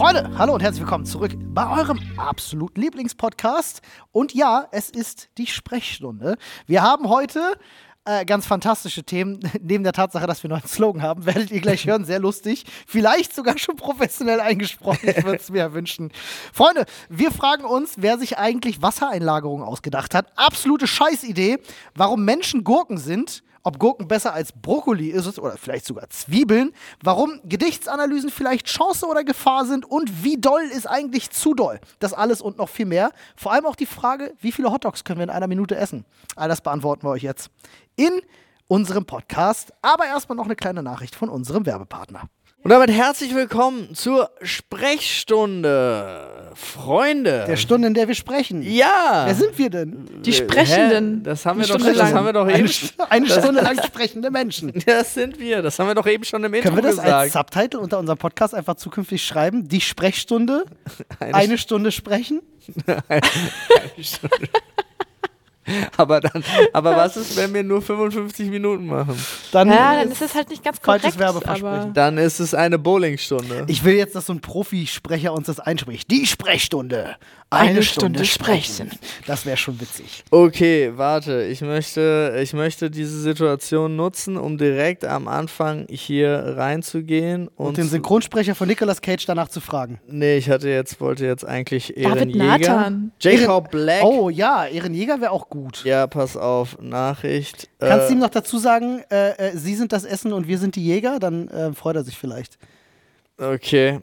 Freunde, hallo und herzlich willkommen zurück bei eurem absoluten Lieblingspodcast. Und ja, es ist die Sprechstunde. Wir haben heute äh, ganz fantastische Themen. Neben der Tatsache, dass wir noch einen Slogan haben, werdet ihr gleich hören. Sehr lustig. Vielleicht sogar schon professionell eingesprochen. Ich würde es mir wünschen. Freunde, wir fragen uns, wer sich eigentlich Wassereinlagerungen ausgedacht hat. Absolute Scheißidee. Warum Menschen Gurken sind ob Gurken besser als Brokkoli ist oder vielleicht sogar Zwiebeln, warum Gedichtsanalysen vielleicht Chance oder Gefahr sind und wie doll ist eigentlich zu doll. Das alles und noch viel mehr. Vor allem auch die Frage, wie viele Hotdogs können wir in einer Minute essen? All das beantworten wir euch jetzt in unserem Podcast. Aber erstmal noch eine kleine Nachricht von unserem Werbepartner. Und damit herzlich willkommen zur Sprechstunde. Freunde. Der Stunde, in der wir sprechen. Ja. Wer sind wir denn? Die Sprechenden. Hä? Das haben wir, Die doch, Stunde das lang. haben wir doch Eine, eben. St- eine Stunde lang sprechende Menschen. Das sind wir. Das haben wir doch eben schon im Intro Können wir das als gesagt. Subtitle unter unserem Podcast einfach zukünftig schreiben? Die Sprechstunde, Eine eine Stunde sprechen? aber, dann, aber was ist, wenn wir nur 55 Minuten machen? Dann, Ja, dann ist- es halt nicht ganz falsches korrekt. Werbeversprechen. aber Dann ist es eine Bowlingstunde. Ich will jetzt, dass so ein Profisprecher uns das einspricht. Die Sprechstunde. Eine, Eine Stunde, Stunde sprechen. Das wäre schon witzig. Okay, warte. Ich möchte, ich möchte diese Situation nutzen, um direkt am Anfang hier reinzugehen und, Und den Synchronsprecher von Nicolas Cage danach zu fragen. Nee, ich hatte jetzt, wollte jetzt eigentlich David Jäger. Nathan. Jacob Black. Oh ja, Ehrenjäger wäre auch gut. Ja, pass auf, Nachricht. Kannst du äh, ihm noch dazu sagen, äh, äh, Sie sind das Essen und wir sind die Jäger? Dann äh, freut er sich vielleicht. Okay.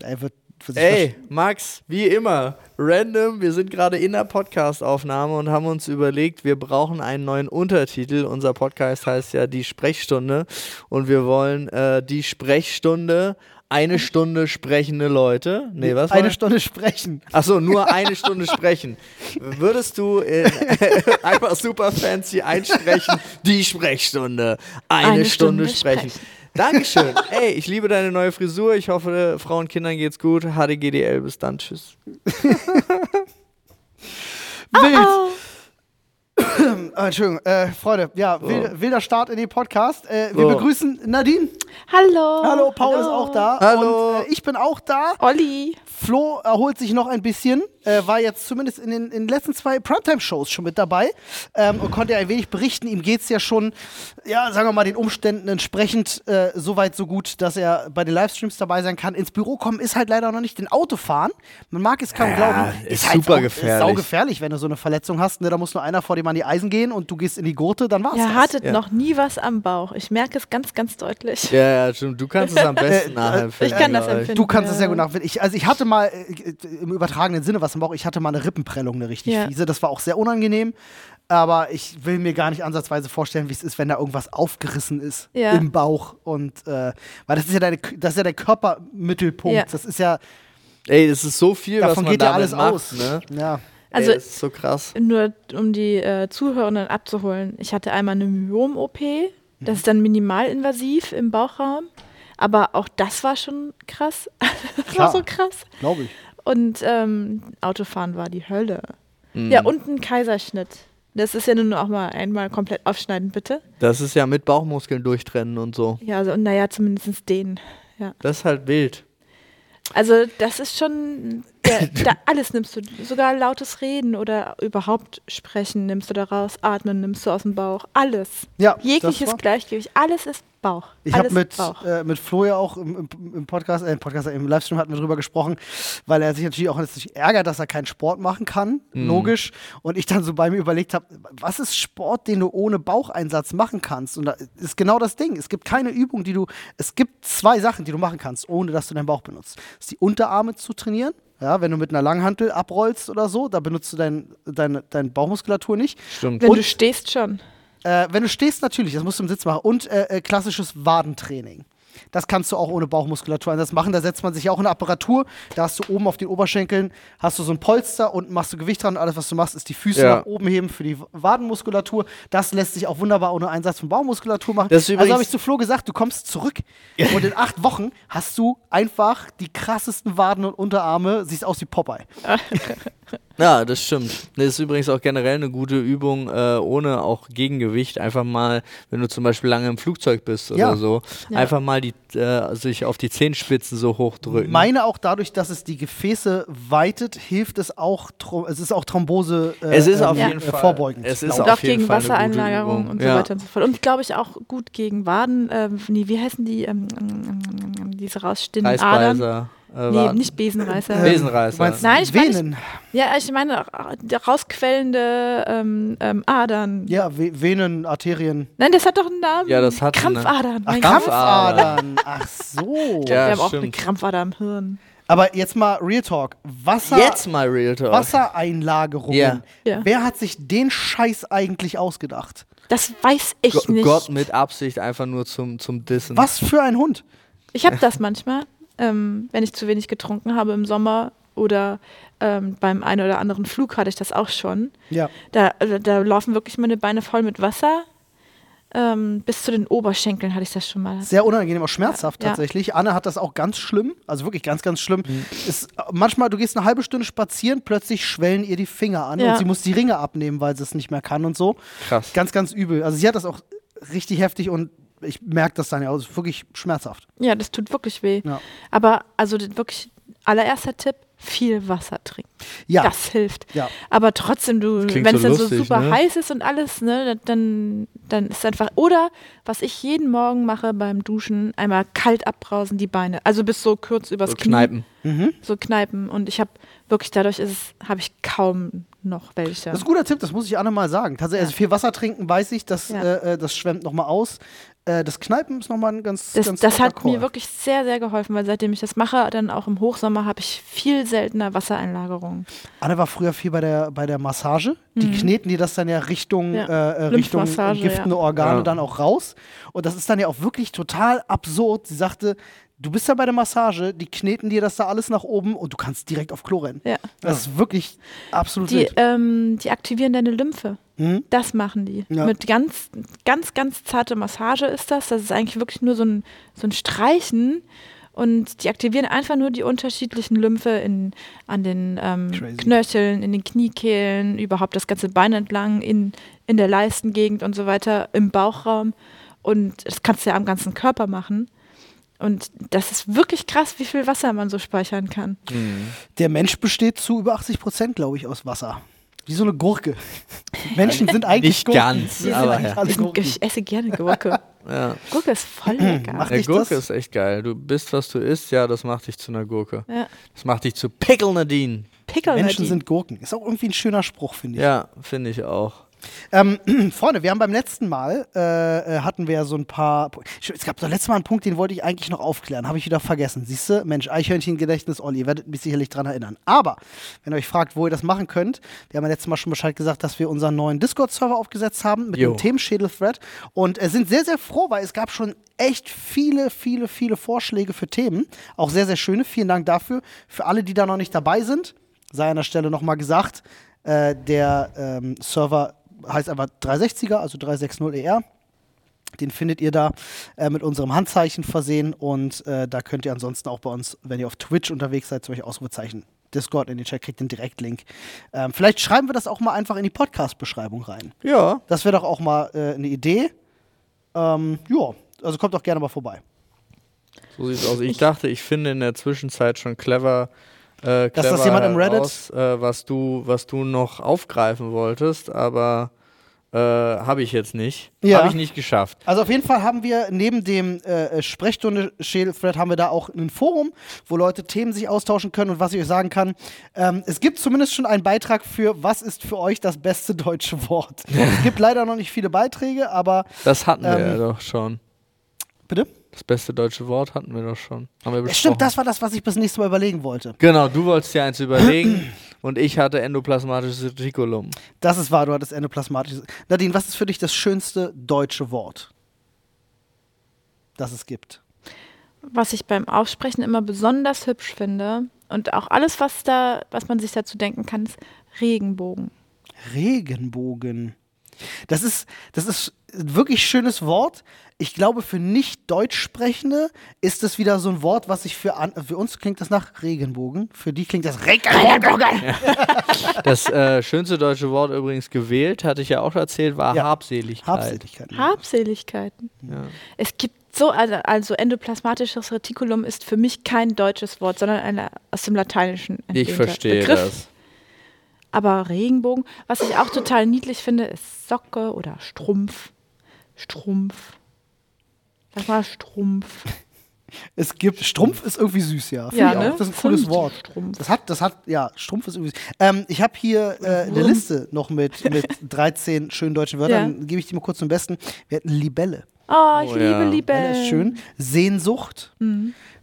Er wird Ey, Max, wie immer, random, wir sind gerade in der Podcast-Aufnahme und haben uns überlegt, wir brauchen einen neuen Untertitel. Unser Podcast heißt ja Die Sprechstunde und wir wollen äh, die Sprechstunde, eine Stunde sprechende Leute. Nee, was? eine war- Stunde sprechen. Achso, nur eine Stunde sprechen. Würdest du in, einfach super fancy einsprechen, die Sprechstunde, eine, Eine Stunde, Stunde sprechen. sprechen. Dankeschön. Ey, ich liebe deine neue Frisur. Ich hoffe, Frauen und Kindern geht's gut. HDGDL, bis dann. Tschüss. Wild. Oh, Ah, Entschuldigung, äh, Freunde, ja, wilder, wilder Start in den Podcast. Äh, wir So. begrüßen Nadine. hallo. Hallo, Paul ist auch da. Hallo. Und äh, ich bin auch da. Olli. Flo erholt sich noch ein bisschen, äh, war jetzt zumindest in den, in den letzten zwei Primetime-Shows schon mit dabei ähm, und konnte ein wenig berichten. Ihm geht es ja schon, ja, sagen wir mal, den Umständen entsprechend äh, so weit, so gut, dass er bei den Livestreams dabei sein kann. Ins Büro kommen ist halt leider noch nicht den Autofahren. Man mag es kaum Ja, glauben. ist halt super sau- gefährlich. Ist saugefährlich, wenn du so eine Verletzung hast. Ne? Da muss nur einer vor dem an die Eisen gehen und du gehst in die Gurte, dann war's Ihr hattet Ja. noch nie was am Bauch. Ich merke es ganz, ganz deutlich. Ja, ja, stimmt. Du kannst es am besten Äh, nachempfinden. ich kann das empfinden. Du kannst es Ja. sehr gut nachfinden. Ich, also ich hatte mal äh, im übertragenen Sinne was im Bauch. Ich hatte mal eine Rippenprellung, eine richtig Ja. fiese. Das war auch sehr unangenehm. Aber ich will mir gar nicht ansatzweise vorstellen, wie es ist, wenn da irgendwas aufgerissen ist Ja. im Bauch. Und äh, weil das ist ja deine, das ist ja der Körpermittelpunkt. Ja. Das ist ja, Ey, das ist so viel, was davon man geht ja alles macht, aus. Ne? Ja. Also- Ey, das ist so krass. Nur um die äh, Zuhörenden abzuholen. Ich hatte einmal eine Myom-OP. Das ist dann minimalinvasiv im Bauchraum. Aber auch das war schon krass. das Klar. war so krass. Glaube ich. Und ähm, Autofahren war die Hölle. Mhm. Ja, und ein Kaiserschnitt. Das ist ja nun auch mal einmal komplett aufschneiden, bitte. Das ist ja mit Bauchmuskeln durchtrennen und so. Ja, also, naja, zumindest den. Ja. Das ist halt wild. Also, das ist schon. Der, da, alles nimmst du. Sogar lautes Reden oder überhaupt sprechen nimmst du da raus. Atmen nimmst du aus dem Bauch. Alles. Ja, Jegliches Gleichgewicht. Alles ist Bauch. Ich habe mit, äh, mit Flo ja auch im, im, im Podcast, äh, im Podcast, im Livestream hatten wir drüber gesprochen, weil er sich natürlich auch nicht ärgert, dass er keinen Sport machen kann, Mhm. logisch. Und ich dann so bei mir überlegt habe, was ist Sport, den du ohne Baucheinsatz machen kannst? Und da ist genau das Ding. Es gibt keine Übung, die du, es gibt zwei Sachen, die du machen kannst, ohne dass du deinen Bauch benutzt. Das ist die Unterarme zu trainieren. Ja, wenn du mit einer Langhantel abrollst oder so, da benutzt du dein, deine, deine Bauchmuskulatur nicht. Stimmt. Wenn und- du stehst schon. Äh, wenn du stehst, natürlich, das musst du im Sitz machen. Und äh, äh, klassisches Wadentraining. Das kannst du auch ohne Bauchmuskulatur machen. Da setzt man sich auch eine Apparatur. Da hast du oben auf den Oberschenkeln hast du so ein Polster und machst du Gewicht dran. Alles, was du machst, ist die Füße Ja. nach oben heben für die Wadenmuskulatur. Das lässt sich auch wunderbar ohne Einsatz von Bauchmuskulatur machen. Also habe ich zu Flo gesagt, du kommst zurück und in acht Wochen hast du einfach die krassesten Waden und Unterarme. Siehst aus wie Popeye. Ja, das stimmt. Das ist übrigens auch generell eine gute Übung, äh, ohne auch Gegengewicht. Einfach mal, wenn du zum Beispiel lange im Flugzeug bist oder Ja. so, Ja. einfach mal die, äh, sich auf die Zehenspitzen so hochdrücken. Meine auch dadurch, dass es die Gefäße weitet, hilft es auch, es ist auch Thrombose äh, Es ist auf ähm, jeden Fall- vorbeugend. es ist Und ich. auf auch jeden gegen Fall Wassereinlagerung und so Ja. weiter und so fort. Und glaube ich auch gut gegen Waden. Äh, nee, wie heißen die? Ähm, ähm, diese rausstehenden Adern? Äh, Nee, nicht Besenreißer. Ähm, Besenreißer. du meinst Nein, ich meine. Ja, ich meine äh, rausquellende ähm, ähm, Adern. Ja, Ve Venen, Arterien. Nein, das hat doch einen Namen. Ja, das hat Krampfadern. Ach, mein Gott. Krampfadern. Ach so. Ja, Wir haben auch stimmt. eine Krampfader am Hirn. Aber jetzt mal Real Talk. Wasser, Jetzt mal Real Talk. Wassereinlagerungen. Ja. Ja. Wer hat sich den Scheiß eigentlich ausgedacht? Das weiß ich Go nicht. Gott mit Absicht einfach nur zum, zum Dissen. Was für ein Hund? Ich habe das manchmal, ähm, wenn ich zu wenig getrunken habe im Sommer oder ähm, beim einen oder anderen Flug hatte ich das auch schon. Ja. Da, also, da laufen wirklich meine Beine voll mit Wasser. Ähm, bis zu den Oberschenkeln hatte ich das schon mal. Sehr unangenehm, auch schmerzhaft Ja. tatsächlich. Anne hat das auch ganz schlimm, also wirklich ganz, ganz schlimm. Mhm. Ist, manchmal, du gehst eine halbe Stunde spazieren, plötzlich schwellen ihr die Finger an Ja. und sie muss die Ringe abnehmen, weil sie es nicht mehr kann und so. Krass. Ganz, ganz übel. Also sie hat das auch richtig heftig und ich merke das dann ja, also wirklich schmerzhaft. Ja, das tut wirklich weh. Ja. Aber also wirklich allererster Tipp, viel Wasser trinken. Ja, Das hilft. ja. Aber trotzdem, du, wenn es so dann so super ne? heiß ist und alles, ne, dann, dann ist einfach. Oder was ich jeden Morgen mache beim Duschen, einmal kalt abbrausen die Beine. Also bis so kurz übers So Knie. Kneipen. So kneipen. Und ich habe wirklich dadurch ist es, habe ich kaum noch welche. Das ist ein guter Tipp, das muss ich Anne mal sagen. Tatsächlich, also viel Wasser trinken, weiß ich, das, Ja. äh, äh, das schwemmt nochmal aus. Äh, das Kneipen ist nochmal ein ganz, Das, ganz das hat mir Call. wirklich sehr, sehr geholfen, weil seitdem ich das mache, dann auch im Hochsommer, habe ich viel seltener Wassereinlagerungen. Anne war früher viel bei der, bei der Massage. Die kneten dir das dann ja Richtung, Mhm. Ja. äh, äh, Richtung giftende ja. Organe Ja. dann auch raus. Und das ist dann ja auch wirklich total absurd. Sie sagte, du bist ja bei der Massage, die kneten dir das da alles nach oben und du kannst direkt auf Klo rennen. Ja. Das ist wirklich absolut Die, ähm, die aktivieren deine Lymphe. Mhm. Das machen die. Ja. Mit ganz, ganz, ganz zarte Massage ist das. Das ist eigentlich wirklich nur so ein, so ein Streichen. Und die aktivieren einfach nur die unterschiedlichen Lymphe in, an den ähm. Knöcheln, in den Kniekehlen, überhaupt das ganze Bein entlang, in, in der Leistengegend und so weiter, im Bauchraum. Und das kannst du ja am ganzen Körper machen. Und das ist wirklich krass, wie viel Wasser man so speichern kann. Der Mensch besteht zu über 80 Prozent, glaube ich, aus Wasser. Wie so eine Gurke. Menschen sind eigentlich Nicht Gurken. ganz, Wir sind aber eigentlich ja. Ich, esse gerne Gurke. Ja. Gurke ist voll lecker. Macht Der dich Gurke das? ist echt geil. Du bist, was du isst, ja, das macht dich zu einer Gurke. Ja. Das macht dich zu Pickle Nadine. Pickel Menschen sind Gurken. Ist auch irgendwie ein schöner Spruch, finde ich. Ja, finde ich auch. Ähm, Freunde, wir haben beim letzten Mal, äh, äh, hatten wir so ein paar, es gab das letzte Mal einen Punkt, den wollte ich eigentlich noch aufklären, habe ich wieder vergessen. Siehst du, Mensch, Eichhörnchen-Gedächtnis, Olli, ihr werdet mich sicherlich dran erinnern. Aber, wenn ihr euch fragt, wo ihr das machen könnt, wir haben ja letztes Mal schon Bescheid gesagt, dass wir unseren neuen Discord-Server aufgesetzt haben mit Jo. dem Themenschädel-Thread und äh, sind sehr, sehr froh, weil es gab schon echt viele, viele, viele Vorschläge für Themen. Auch sehr, sehr schöne. Vielen Dank dafür. Für alle, die da noch nicht dabei sind, sei an der Stelle nochmal gesagt, äh, der ähm, Server heißt einfach 360er, also 360ER. Den findet ihr da äh, mit unserem Handzeichen versehen und äh, da könnt ihr ansonsten auch bei uns, wenn ihr auf Twitch unterwegs seid, zum Beispiel Ausrufezeichen Discord in den Chat, kriegt den Direktlink. Ähm, vielleicht schreiben wir das auch mal einfach in die Podcast-Beschreibung rein. Ja. Das wäre doch auch mal äh, eine Idee. Ähm, ja, also kommt doch gerne mal vorbei. So sieht's aus. Ich dachte, ich finde in der Zwischenzeit schon clever, äh, Dass das jemand im Reddit- heraus, äh, was du, was du noch aufgreifen wolltest, aber äh, habe ich jetzt nicht. Ja. Habe ich nicht geschafft. Also auf jeden Fall haben wir neben dem äh, Sprechstunde-Schädel-Thread haben wir da auch ein Forum, wo Leute Themen sich austauschen können und was ich euch sagen kann, ähm, es gibt zumindest schon einen Beitrag für was ist für euch das beste deutsche Wort. es gibt leider noch nicht viele Beiträge, aber Das hatten wir Ähm, ja doch schon. bitte? Das beste deutsche Wort hatten wir doch schon. Haben wir Ja, besprochen. stimmt, das war das, was ich bis nächstes Mal überlegen wollte. Genau, du wolltest dir eins überlegen und ich hatte endoplasmatisches Reticulum. Das ist wahr, du hattest endoplasmatisches. Nadine, was ist für dich das schönste deutsche Wort, das es gibt? Was ich beim Aussprechen immer besonders hübsch finde und auch alles, was da, was man sich dazu denken kann, ist Regenbogen. Regenbogen. Das ist, das ist ein wirklich schönes Wort. Ich glaube, für nicht Deutschsprechende ist das wieder so ein Wort, was sich für, an, für uns klingt das nach Regenbogen. Für die klingt das Regenbogen. Das äh, schönste deutsche Wort übrigens gewählt, hatte ich ja auch erzählt, war Ja. Habseligkeit. Habseligkeit. Habseligkeiten. Ja. Es gibt so, also, also endoplasmatisches Retikulum ist für mich kein deutsches Wort, sondern ein aus dem Lateinischen Ich verstehe Begriff. das. Aber Regenbogen, was ich auch total niedlich finde, ist Socke oder Strumpf. Strumpf. Sag mal Strumpf. Es gibt, Strumpf ist irgendwie süß, ja. Finde Ja, ne? Das ist ein cooles Wort. Strumpf. Das hat, das hat, ja, Strumpf ist irgendwie süß. Ähm, ich habe hier äh, eine Liste noch mit, mit 13 schönen deutschen Wörtern. Ja. Dann gebe ich die mal kurz zum Besten. Wir hatten Libelle. Oh, ich Oh, liebe ja. Das ist schön. Sehnsucht.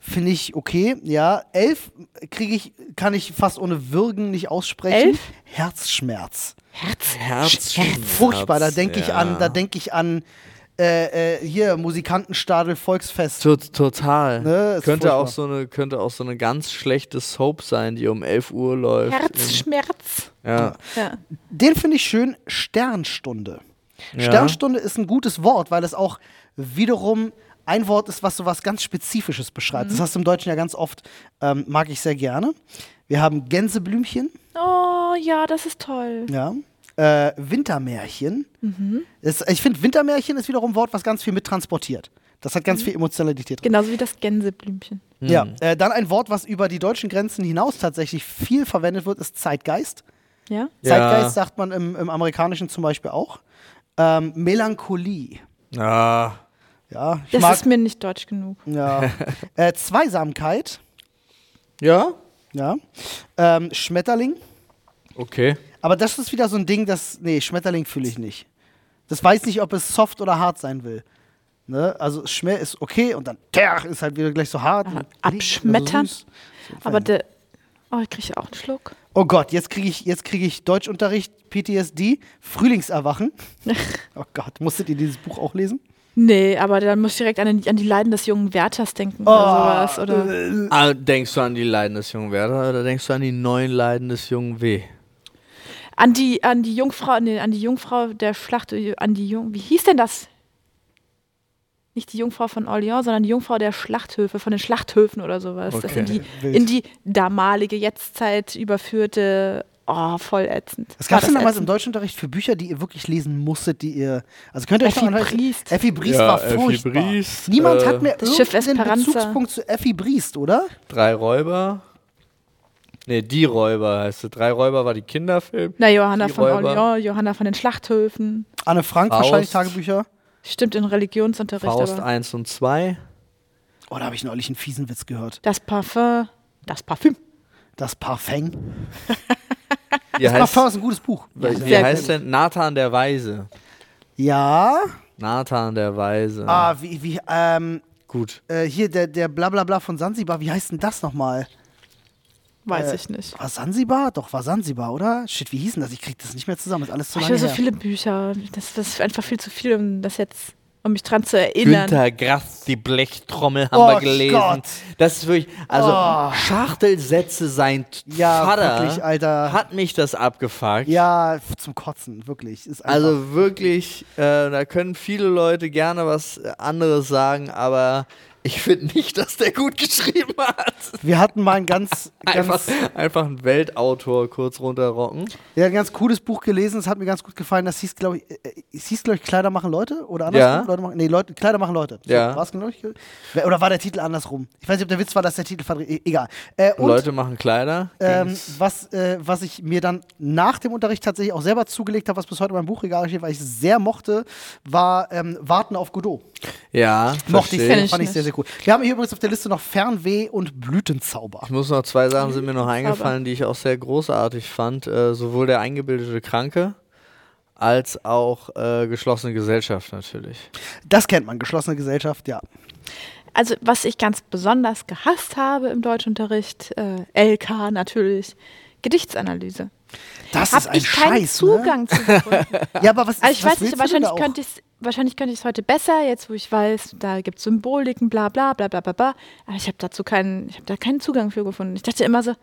Finde ich okay. Ja, elf kriege ich, kann ich fast ohne Würgen nicht aussprechen. Elf? Herzschmerz. Herzschmerz. Furchtbar. Da denke ich ja. an, da denke ich an äh, äh, hier Musikantenstadel Volksfest. Tot, total. Ne, könnte, auch so eine, könnte auch so eine ganz schlechte Soap sein, die um 11 Uhr läuft. Herzschmerz. Ja. Ja. Den finde ich schön. Sternstunde. Ja. Sternstunde ist ein gutes Wort, weil es auch wiederum ein Wort ist, was so was ganz Spezifisches beschreibt. Das hast du im Deutschen ja ganz oft, ähm, mag ich sehr gerne. Wir haben Gänseblümchen, Oh, ja, das ist toll. ja. Äh, Wintermärchen. Das, ich finde, Wintermärchen ist wiederum ein Wort, was ganz viel mittransportiert. Das hat ganz viel Emotionalität drin. Genauso wie das Gänseblümchen. Ja, äh, dann ein Wort, was über die deutschen Grenzen hinaus tatsächlich viel verwendet wird, ist Zeitgeist. Ja? Ja. Zeitgeist sagt man im, im Amerikanischen zum Beispiel auch. Ähm, Melancholie. Ah, Ja, ich Das mag ist mir nicht deutsch genug. ja. äh, Zweisamkeit. ja? Ja. Ähm, Schmetterling. Okay. Aber das ist wieder so ein Ding, das. Nee, Schmetterling fühle ich nicht. Das weiß nicht, ob es soft oder hart sein will. Ne? Also Schmer ist okay und dann ter ist halt wieder gleich so hart. und abschmettern. so Aber der. Oh, ich kriege auch einen Schluck. Oh Gott, jetzt kriege ich, jetzt krieg ich Deutschunterricht, PTSD, Frühlingserwachen. oh Gott, musstet ihr dieses Buch auch lesen? Nee, aber dann muss ich direkt an, den, an die Leiden des jungen Werthers denken Oh, oder sowas. Oder äh, Ah, denkst du an die Leiden des jungen Werther oder denkst du an die neuen Leiden des jungen W? an die, an die Jungfrau, nee, an die Jungfrau der Schlacht, an die Jung. Wie hieß denn das? Nicht die Jungfrau von Orléans, sondern die Jungfrau der Schlachthöfe, von den Schlachthöfen oder sowas. Das Okay. in die, in die damalige Jetztzeit überführte. Oh, voll ätzend. Was gab es War denn damals im? Deutschunterricht für Bücher, die ihr wirklich lesen musstet, die ihr. Also könnt ihr euch Effi noch Briest. Effi Briest Ja, war Effi furchtbar. Briest, Niemand äh, hat mehr Das Schiff irgendeinen. Bezugspunkt zu Effi Briest, oder? Drei Räuber. Nee, die Räuber heißt es. Drei Räuber war die Kinderfilm. Na, Johanna Die von. Orléans, Johanna von den Schlachthöfen. Anne Frank Faust. wahrscheinlich Tagebücher. Stimmt in Religionsunterricht, Faust aber 1 und 2. Oh, da habe ich neulich einen fiesen Witz gehört. das Parfum, das Parfüm. Das Parfum. Wie Das heißt, ist ein gutes Buch. wie sehr heißt denn Nathan der Weise? Ja. Nathan der Weise. Ah, wie, wie, ähm, Gut. äh, hier der, der Blablabla von Sansibar, wie heißt denn das nochmal? Weiß Äh, ich nicht. War Sansibar? Doch, war Sansibar, oder? Shit, wie hieß denn das? Ich krieg das nicht mehr zusammen, ist alles zu ich lange habe so viele Bücher. Das, das ist einfach viel zu viel, um das jetzt, um mich dran zu erinnern. Günter Grass, die Blechtrommel haben Oh wir gelesen. Gott. Das ist wirklich, also Oh. Schachtelsätze sein Ja, Vater wirklich, Alter. hat mich das abgefuckt. Ja, zum Kotzen, wirklich. Also wirklich, äh, da können viele Leute gerne was anderes sagen, aber ich finde nicht, dass der gut geschrieben hat. wir hatten mal ein ganz, Einfach, ganz, einfach ein Weltautor kurz runterrocken. ja, ein ganz cooles Buch gelesen, es hat mir ganz gut gefallen. Das hieß, glaube ich, äh, es hieß, glaube ich, Kleider machen Leute oder andersrum? Ja. Leute machen, nee, Leute, Kleider machen Leute. So, Ja. war's, glaub ich? Wer- Oder war der Titel andersrum? Ich weiß nicht, ob der Witz war, dass der Titel verdreht. e- Egal. Äh, und, Leute machen Kleider. Ähm, was, äh, was ich mir dann nach dem Unterricht tatsächlich auch selber zugelegt habe, was bis heute in meinem Buchregal steht, weil ich es sehr mochte, war ähm, Warten auf Godot. ja, Mochte ich sehr, fand ich nicht. sehr, sehr cool. Wir haben hier übrigens auf der Liste noch Fernweh und Blütenzauber. Ich muss noch zwei Sachen sind mir noch eingefallen, die ich auch sehr großartig fand. Äh, sowohl der eingebildete Kranke als auch äh, geschlossene Gesellschaft natürlich. Das kennt man, geschlossene Gesellschaft, ja. Also, was ich ganz besonders gehasst habe im Deutschunterricht, äh, LK natürlich, Gedichtsanalyse. Das Habe ist ein ich keinen Scheiß, Zugang zu gefunden. Ne? Ja, aber was ist Also ich was weiß nicht, wahrscheinlich könnte ich es wahrscheinlich könnte ich es heute besser, jetzt wo ich weiß, da gibt es Symboliken, bla bla bla bla bla. Aber ich habe dazu keinen, ich habe da keinen Zugang für gefunden. Ich dachte immer so,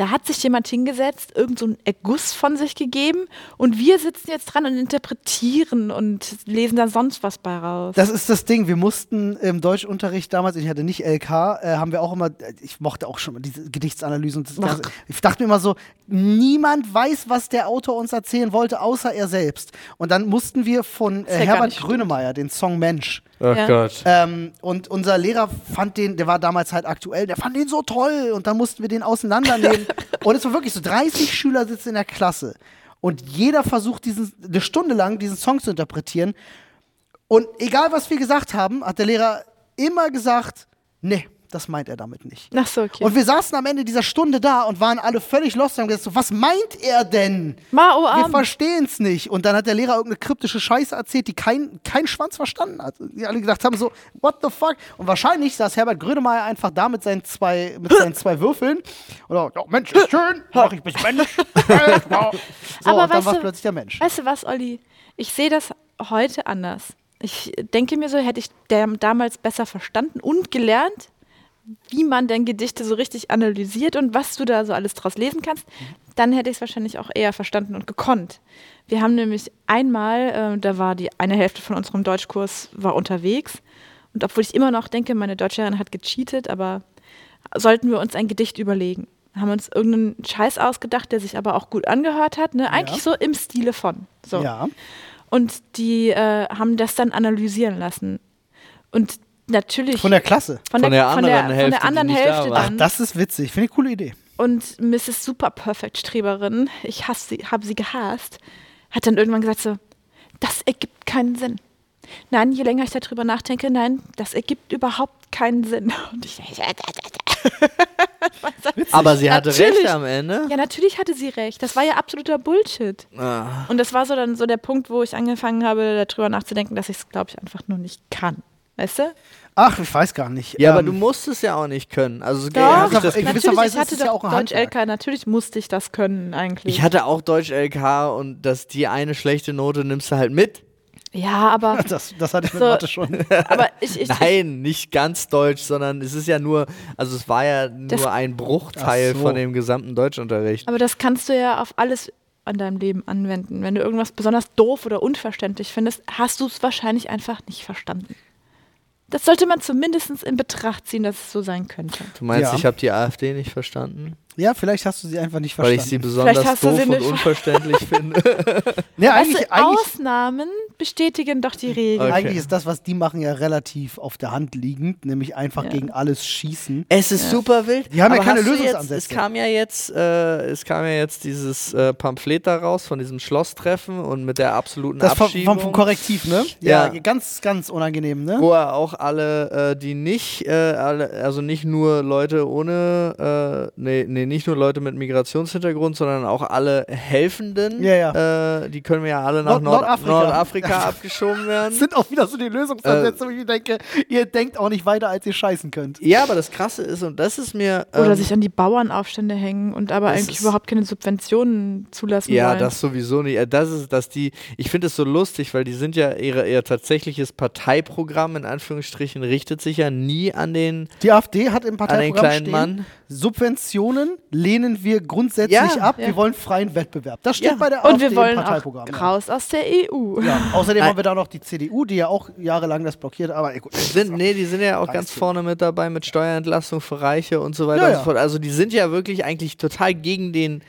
Da hat sich jemand hingesetzt, irgend so einen Erguss von sich gegeben und wir sitzen jetzt dran und interpretieren und lesen da sonst was bei raus. Das ist das Ding. Wir mussten im Deutschunterricht damals, ich hatte nicht LK, äh, haben wir auch immer, ich mochte auch schon mal diese Gedichtsanalysen. Ich dachte mir immer so, niemand weiß, was der Autor uns erzählen wollte, außer er selbst. Und dann mussten wir von äh, Herbert Grönemeyer den Song Mensch. Oh Ja. Gott. Ähm, und unser Lehrer fand den, der war damals halt aktuell, der fand den so toll und dann mussten wir den auseinandernehmen. und es war wirklich so, 30 Schüler sitzen in der Klasse und jeder versucht, diesen, eine Stunde lang diesen Song zu interpretieren. Und egal, was wir gesagt haben, hat der Lehrer immer gesagt, nee, das meint er damit nicht. Ach so, okay. Und wir saßen am Ende dieser Stunde da und waren alle völlig lost und haben gesagt, so, was meint er denn? Mao Wir Arm. verstehen es nicht. Und dann hat der Lehrer irgendeine kryptische Scheiße erzählt, die kein, kein Schwanz verstanden hat. Die alle gedacht haben so, what the fuck? Und wahrscheinlich saß Herbert Grönemeyer einfach da mit seinen zwei, mit seinen zwei Würfeln. Oder, ja, Mensch ist schön, mach ich bis Mensch. so, Aber und dann war du- plötzlich der Mensch. Weißt du was, Olli? Ich sehe das heute anders. Ich denke mir so, hätte ich damals besser verstanden und gelernt, wie man denn Gedichte so richtig analysiert und was du da so alles draus lesen kannst, dann hätte ich es wahrscheinlich auch eher verstanden und gekonnt. Wir haben nämlich einmal, äh, da war die eine Hälfte von unserem Deutschkurs war unterwegs und obwohl ich immer noch denke, meine Deutschlehrerin hat gecheatet, aber sollten wir uns ein Gedicht überlegen. Haben uns irgendeinen Scheiß ausgedacht, der sich aber auch gut angehört hat, ne? Eigentlich so im Stile von. So. Ja. Und die äh, haben das dann analysieren lassen. Und natürlich Von der Klasse. Von der von anderen der, Hälfte, von der anderen die nicht da Hälfte war. dann. Das ist witzig. Finde ich eine coole Idee. Und Mrs. Super Perfect Streberin, ich hasse sie, habe sie gehasst, hat dann irgendwann gesagt so, das ergibt keinen Sinn. Nein, je länger ich darüber nachdenke, nein, das ergibt überhaupt keinen Sinn. Und ich, Aber sie hatte Natürlich. recht am Ende. ja, natürlich hatte sie recht. Das war ja absoluter Bullshit. Ah. Und das war so dann so der Punkt, wo ich angefangen habe, darüber nachzudenken, dass ich es, glaube ich, einfach nur nicht kann. Weißt du? Ach, ich weiß gar nicht. Ja, aber Ähm, du musst es ja auch nicht können. Also Doch, hab ich, das, natürlich, ich ist hatte es ja doch auch ein Deutsch. LK, natürlich musste ich das können eigentlich. ich hatte auch Deutsch LK und dass die eine schlechte Note nimmst du halt mit. ja, aber, Das, das hatte ich mit So. Mathe schon. aber ich, ich, Nein, nicht ganz Deutsch, sondern es ist ja nur, also es war ja nur ein Bruchteil so. von dem gesamten Deutschunterricht. Aber das kannst du ja auf alles an deinem Leben anwenden. Wenn du irgendwas besonders doof oder unverständlich findest, hast du es wahrscheinlich einfach nicht verstanden. Das sollte man zumindest in Betracht ziehen, dass es so sein könnte. Du meinst, Ja. ich habe die AfD nicht verstanden? Ja, vielleicht hast du sie einfach nicht Weil verstanden. ich sie besonders hast du doof sie und unverständlich finde. ja, Weißt eigentlich, du, eigentlich, Ausnahmen bestätigen doch die Regel. Okay. eigentlich ist das, was die machen, ja relativ auf der Hand liegend, nämlich einfach Ja. gegen alles schießen. Es ist super wild. Die haben ja keine Lösungsansätze. Jetzt, es kam ja jetzt, äh, es kam ja jetzt dieses äh, Pamphlet daraus von diesem Schlosstreffen und mit der absoluten Das vom, Abschiebung. vom, vom Korrektiv, ne? Ja. ganz, ganz unangenehm, ne? wo er auch alle, äh, die nicht, äh, alle, also nicht nur Leute ohne, äh, nee, nee, nicht nur Leute mit Migrationshintergrund, sondern auch alle Helfenden, Ja, Äh, die können wir ja alle nach Nord- Nord Nordafrika. Nordafrika abgeschoben Das werden. sind auch wieder so die Äh. Lösungsansätze, wo ich mir denke, ihr denkt auch nicht weiter, als ihr scheißen könnt. Ja, aber das Krasse ist, und das ist mir. Ähm, Oder sich an die Bauernaufstände hängen und aber das eigentlich überhaupt keine Subventionen zulassen Ja, wollen. das sowieso nicht. Äh, Das ist, dass die, ich finde es so lustig, weil die sind ja, ihre, ihr tatsächliches Parteiprogramm in Anführungsstrichen richtet sich ja nie an den, Die AfD hat im an den Parteiprogramm kleinen stehen, Mann. Subventionen lehnen wir grundsätzlich Ja, ab. ja. Wir wollen freien Wettbewerb. Das steht Ja. bei der und AfD wir wollen im auch Parteiprogramm. ja. raus aus der EU. Ja, außerdem Nein. haben wir da noch die CDU, die ja auch jahrelang das blockiert, aber ey, gut. Sind, nee, die sind ja auch ganz vorne mit dabei mit Steuerentlastung für Reiche und so weiter Ja, und so fort. Also die sind ja wirklich eigentlich total gegen den.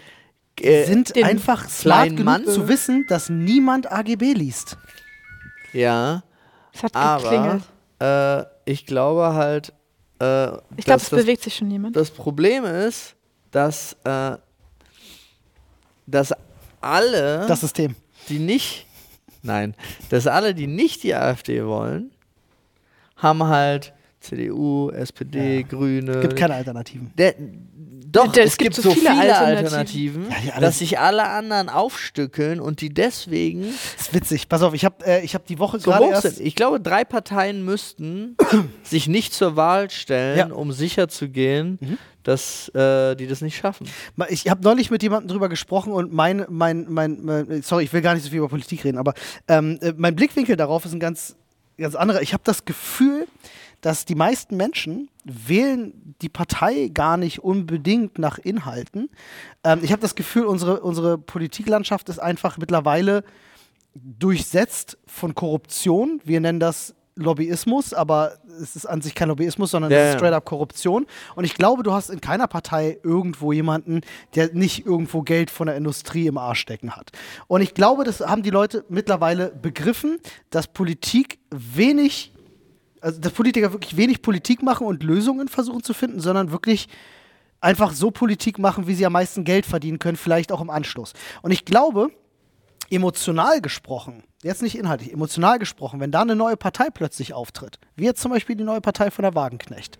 Äh, sind den einfach smart genug Mann. zu wissen, dass niemand AGB liest. ja, Es hat geklingelt. aber äh, ich glaube halt. Äh, Ich glaube, es das bewegt sich schon jemand. Das Problem ist, dass, äh, dass alle, Das System. die nicht, nein, dass alle, die nicht die AfD wollen, haben halt CDU, SPD, Ja. Grüne. Gibt keine Alternativen. Der, doch, Der- es, gibt, so viele, Alternativen, Ja, die alle- dass sich alle anderen aufstückeln und die deswegen Das ist witzig. Pass auf, ich habe äh, ich hab die Woche so gerade erst. Ich glaube, drei Parteien müssten sich nicht zur Wahl stellen, Ja. Mhm. um sicherzugehen, dass äh, die das nicht schaffen. Ich habe neulich mit jemandem drüber gesprochen und mein, mein, mein, mein, sorry, ich will gar nicht so viel über Politik reden, aber ähm, äh, mein Blickwinkel darauf ist ein ganz, ganz anderer. Ich habe das Gefühl, dass die meisten Menschen wählen die Partei gar nicht unbedingt nach Inhalten. Ähm, ich habe das Gefühl, unsere, unsere Politiklandschaft ist einfach mittlerweile durchsetzt von Korruption. Wir nennen das Lobbyismus, aber es ist an sich kein Lobbyismus, sondern Ja, es ist straight up Korruption. Und ich glaube, du hast in keiner Partei irgendwo jemanden, der nicht irgendwo Geld von der Industrie im Arsch stecken hat. Und ich glaube, das haben die Leute mittlerweile begriffen, dass Politik wenig, also dass Politiker wirklich wenig Politik machen und Lösungen versuchen zu finden, sondern wirklich einfach so Politik machen, wie sie am meisten Geld verdienen können, vielleicht auch im Anschluss. Und ich glaube, emotional gesprochen, jetzt nicht inhaltlich, emotional gesprochen, wenn da eine neue Partei plötzlich auftritt, wie jetzt zum Beispiel die neue Partei von der Wagenknecht,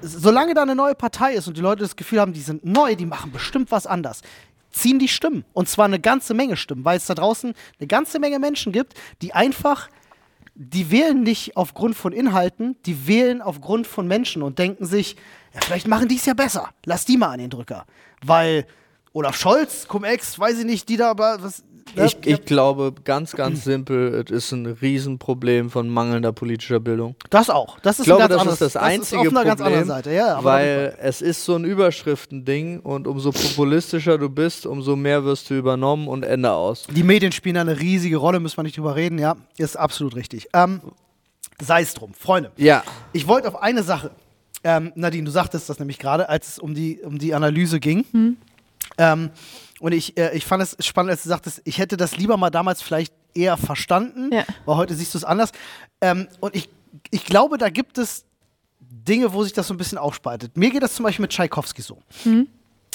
solange da eine neue Partei ist und die Leute das Gefühl haben, die sind neu, die machen bestimmt was anders, ziehen die Stimmen. Und zwar eine ganze Menge Stimmen, weil es da draußen eine ganze Menge Menschen gibt, die einfach, die wählen nicht aufgrund von Inhalten, die wählen aufgrund von Menschen und denken sich, ja, vielleicht machen die es ja besser. Lass die mal an den Drücker. Weil Olaf Scholz, Cum-Ex, weiß ich nicht, die da aber was. Ne? Ich, ich glaube, ganz, ganz simpel, es ist ein Riesenproblem von mangelnder politischer Bildung. das auch. Das ist Ich glaube, ein ganz das anderes, ist das einzige ist auf einer ganz Problem, anderen Seite. Ja, aber weil es ist so ein Überschriftending und umso populistischer du bist, umso mehr wirst du übernommen und Ende aus. Die Medien spielen da eine riesige Rolle, müssen wir nicht drüber reden, ja, ist absolut richtig. Ähm, Sei es drum, Freunde. Ja, Ich wollte auf eine Sache, ähm, Nadine, du sagtest das nämlich gerade, als es um die, um die Analyse ging. Ähm, und ich, äh, ich fand es spannend, als du sagtest, ich hätte das lieber mal damals vielleicht eher verstanden, Ja. weil heute siehst du es anders. Ähm, und ich, ich glaube, da gibt es Dinge, wo sich das so ein bisschen aufspaltet. Mir geht das zum Beispiel mit Tschaikowski so.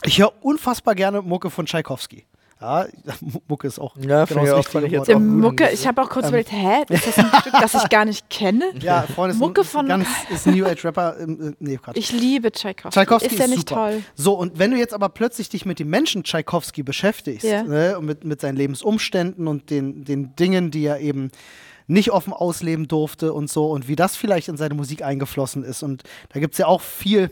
Ich höre unfassbar gerne Mucke von Tschaikowski. Ja, Mucke ist auch Ja, ich das ich richtige jetzt Wort. Gut. Mucke, ich habe auch kurz überlegt, hä, ist das ein Stück, das ich gar nicht kenne? Ja, Freunde, ist Mucke ist ein von- ganz ist New Age Rapper. Ähm, äh, nee. Ich liebe Tchaikovsky. Tschaikowski ist der nicht super. toll? So, und wenn du jetzt aber plötzlich dich mit dem Menschen Tschaikowski beschäftigst, Ja. ne, und mit, mit seinen Lebensumständen und den, den Dingen, die er eben nicht offen ausleben durfte und so, und wie das vielleicht in seine Musik eingeflossen ist. Und da gibt es ja auch viel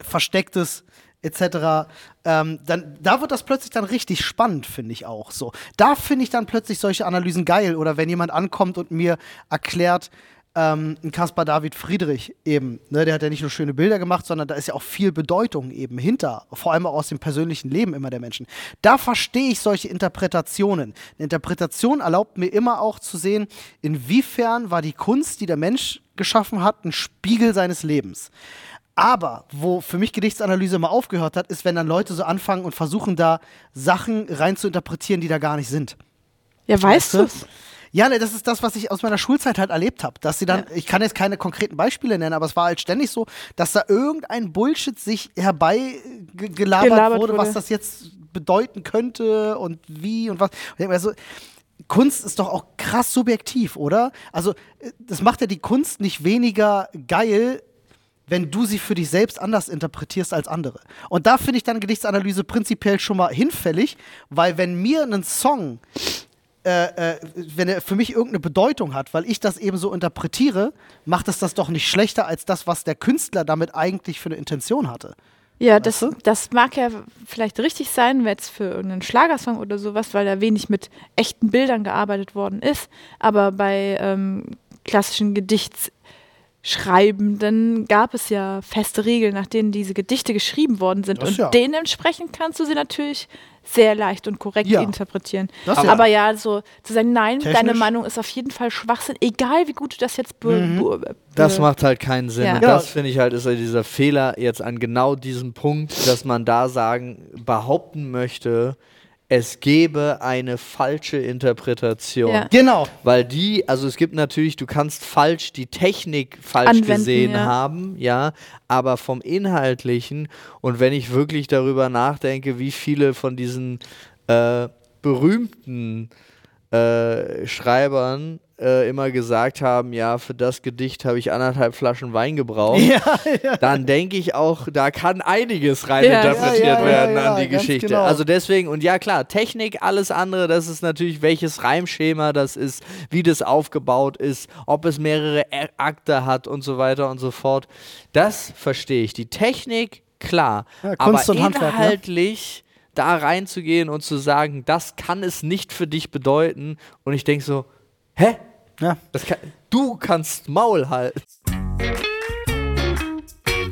Verstecktes etc. Ähm, dann, da wird das plötzlich dann richtig spannend, finde ich auch so. Da finde ich dann plötzlich solche Analysen geil. Oder wenn jemand ankommt und mir erklärt, ähm, ein Caspar David Friedrich eben, ne, der hat ja nicht nur schöne Bilder gemacht, sondern da ist ja auch viel Bedeutung eben hinter, vor allem auch aus dem persönlichen Leben immer der Menschen. Da verstehe ich solche Interpretationen. Eine Interpretation erlaubt mir immer auch zu sehen, inwiefern war die Kunst, die der Mensch geschaffen hat, ein Spiegel seines Lebens. Aber wo für mich Gedichtsanalyse immer aufgehört hat, ist, wenn dann Leute so anfangen und versuchen, da Sachen rein zu interpretieren, die da gar nicht sind. Ja, weißt du? du? Ja, ne, das ist das, was ich aus meiner Schulzeit halt erlebt habe. Dass sie dann, Ja. ich kann jetzt keine konkreten Beispiele nennen, aber es war halt ständig so, dass da irgendein Bullshit sich herbeigelabert Gelabert wurde, wurde. was das jetzt bedeuten könnte und wie und was. Und ich denk mir so, Kunst ist doch auch krass subjektiv, oder? Also, äh, das macht ja die Kunst nicht weniger geil, wenn du sie für dich selbst anders interpretierst als andere. Und da finde ich dann Gedichtsanalyse prinzipiell schon mal hinfällig, weil wenn mir ein Song, äh, äh, wenn er für mich irgendeine Bedeutung hat, weil ich das eben so interpretiere, macht es das doch nicht schlechter als das, was der Künstler damit eigentlich für eine Intention hatte. Ja, das, das mag ja vielleicht richtig sein, wenn jetzt für irgendeinen Schlagersong oder sowas, weil da wenig mit echten Bildern gearbeitet worden ist. Aber bei ähm, klassischen Gedichtsschreibenden gab es ja feste Regeln, nach denen diese Gedichte geschrieben worden sind. Das Und ja. dementsprechend kannst du sie natürlich sehr leicht und korrekt Ja. interpretieren. Das aber, ja. ja, so zu sagen, nein, Technisch? deine Meinung ist auf jeden Fall Schwachsinn, egal wie gut du das jetzt be Mhm. be be Das macht halt keinen Sinn. Ja. Und das finde ich halt, ist halt dieser Fehler jetzt an genau diesem Punkt, dass man da sagen, behaupten möchte, es gebe eine falsche Interpretation. Ja. Genau. Weil die, also es gibt natürlich, du kannst falsch die Technik falsch Anwenden, gesehen ja. haben, ja, aber vom Inhaltlichen und wenn ich wirklich darüber nachdenke, wie viele von diesen äh, berühmten äh, Schreibern äh, immer gesagt haben, ja, für das Gedicht habe ich anderthalb Flaschen Wein gebraucht, dann denke ich auch, da kann einiges reininterpretiert Ja, ja, ja, werden ja, an die Geschichte. genau. Also deswegen, und ja klar, Technik, alles andere, das ist natürlich, welches Reimschema das ist, wie das aufgebaut ist, ob es mehrere Akte hat und so weiter und so fort. Das verstehe ich. Die Technik, klar. Ja, aber und Handwerk, ne? inhaltlich da reinzugehen und zu sagen, das kann es nicht für dich bedeuten. Und ich denke so, hä? Ja. Kann, du kannst Maul halten.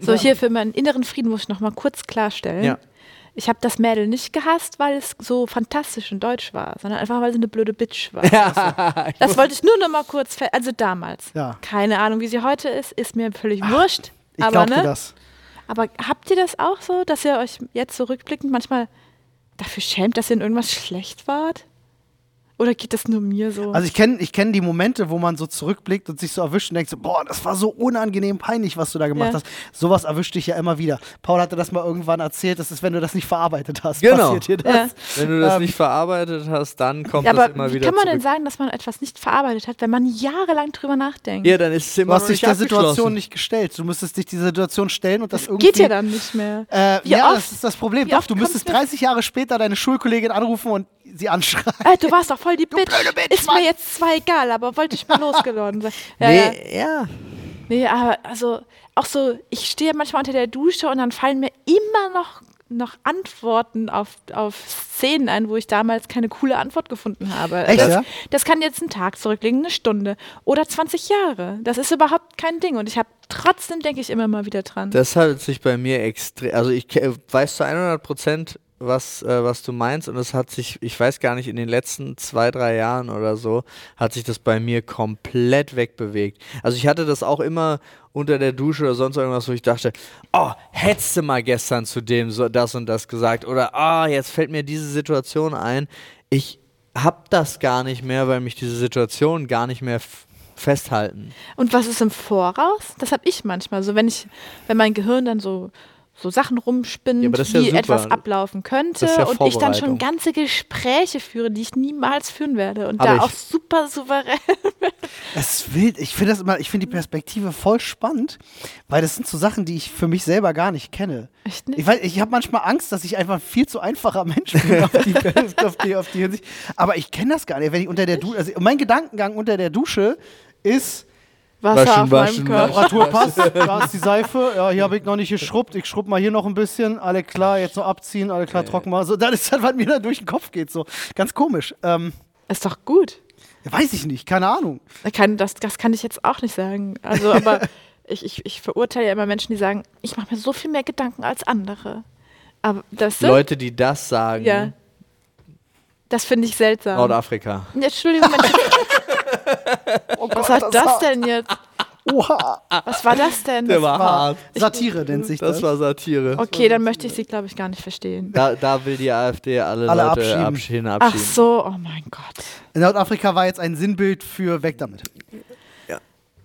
So, hier für meinen inneren Frieden muss ich noch mal kurz klarstellen. Ja. Ich habe das Mädel nicht gehasst, weil es so fantastisch in Deutsch war, sondern einfach, weil sie eine blöde Bitch war. Das wollte ich nur noch mal kurz, fe- also damals. Ja. Keine Ahnung, wie sie heute ist, ist mir völlig wurscht. Ich aber, ne? das. aber habt ihr das auch so, dass ihr euch jetzt zurückblickend manchmal dafür schämt, dass ihr in irgendwas schlecht wart? Oder geht das nur mir so? Also ich kenne ich kenn die Momente, wo man so zurückblickt und sich so erwischt und denkt so, boah, das war so unangenehm peinlich, was du da gemacht Ja. hast. Sowas erwischt dich ja immer wieder. Paul hatte das mal irgendwann erzählt, das ist, wenn du das nicht verarbeitet hast, Genau. passiert dir das. Ja. Wenn du das Ähm, nicht verarbeitet hast, dann kommt ja, das immer wie wieder kann man zurück. denn sagen, dass man etwas nicht verarbeitet hat, wenn man jahrelang drüber nachdenkt? ja, dann ist es Du immer hast noch dich nicht der Situation nicht gestellt. Du müsstest dich dieser Situation stellen und das, irgendwie. Geht ja dann nicht mehr. Äh, Wie ja, oft- das ist das Problem. wie Doch, du müsstest kommt's mir- 30 Jahre später deine Schulkollegin anrufen und sie anschreien. Äh, du warst doch voll die Bitch. blöde Bitch, Ist Mann. mir jetzt zwar egal, aber wollte ich mal losgeladen sein. Ja, ja. Nee, ja. Nee, aber also auch so, ich stehe manchmal unter der Dusche und dann fallen mir immer noch, noch Antworten auf, auf Szenen ein, wo ich damals keine coole Antwort gefunden habe. Echt, das, ja? das kann jetzt einen Tag zurücklegen, eine Stunde oder 20 Jahre. Das ist überhaupt kein Ding. Und ich habe trotzdem, denke ich immer mal wieder dran. Das hat sich bei mir extrem, also ich weiß zu 100 Prozent, was, äh, was du meinst und es hat sich, ich weiß gar nicht, in den letzten zwei, drei Jahren oder so, hat sich das bei mir komplett wegbewegt. Also ich hatte das auch immer unter der Dusche oder sonst irgendwas, wo ich dachte, oh, hättest du mal gestern zu dem so das und das gesagt oder ah, jetzt fällt mir diese Situation ein. Ich hab das gar nicht mehr, weil mich diese Situation gar nicht mehr festhalten. Und was ist im Voraus? Das habe ich manchmal. So, wenn ich, wenn mein Gehirn dann so, so Sachen rumspinnt, Ja, das wie super. etwas ablaufen könnte Das ja und ich dann schon ganze Gespräche führe, die ich niemals führen werde und Aber da auch super souverän. Es ist wild. Ich finde das immer, ich finde die Perspektive voll spannend, weil das sind so Sachen, die ich für mich selber gar nicht kenne. Echt nicht? Ich weiß, ich habe manchmal Angst, dass ich einfach ein viel zu einfacher Mensch bin auf die, auf die, auf die Hinsicht. Aber ich kenne das gar nicht. Wenn ich unter der Dusche, also mein Gedankengang unter der Dusche ist, Wasser Waschen, auf waschen, meinem Körper. Temperatur passt, da ist die Seife, ja, hier habe ich noch nicht geschrubbt, ich schrubb mal hier noch ein bisschen, alle klar, jetzt noch abziehen, alle klar, trocken mal. So, das ist das, was mir da durch den Kopf geht, so. Ganz komisch. Ähm, Ist doch gut. weiß ich nicht, keine Ahnung. Kann, das, das kann ich jetzt auch nicht sagen. Also, aber ich, ich, ich verurteile ja immer Menschen, die sagen, ich mache mir so viel mehr Gedanken als andere. Aber das, Leute, die das sagen, ja, das finde ich seltsam. Nordafrika. Entschuldigung, Mensch, Oh was hat das war- denn jetzt? Oha. Was war das denn? Der war War hart. Satire nennt sich das. Das war Satire. Okay, dann möchte ich sie, glaube ich, gar nicht verstehen. Da, da will die AfD alle, Alle Leute abschieben. abschieben. Ach abschieben. so, oh mein Gott. Nordafrika war jetzt ein Sinnbild für weg damit.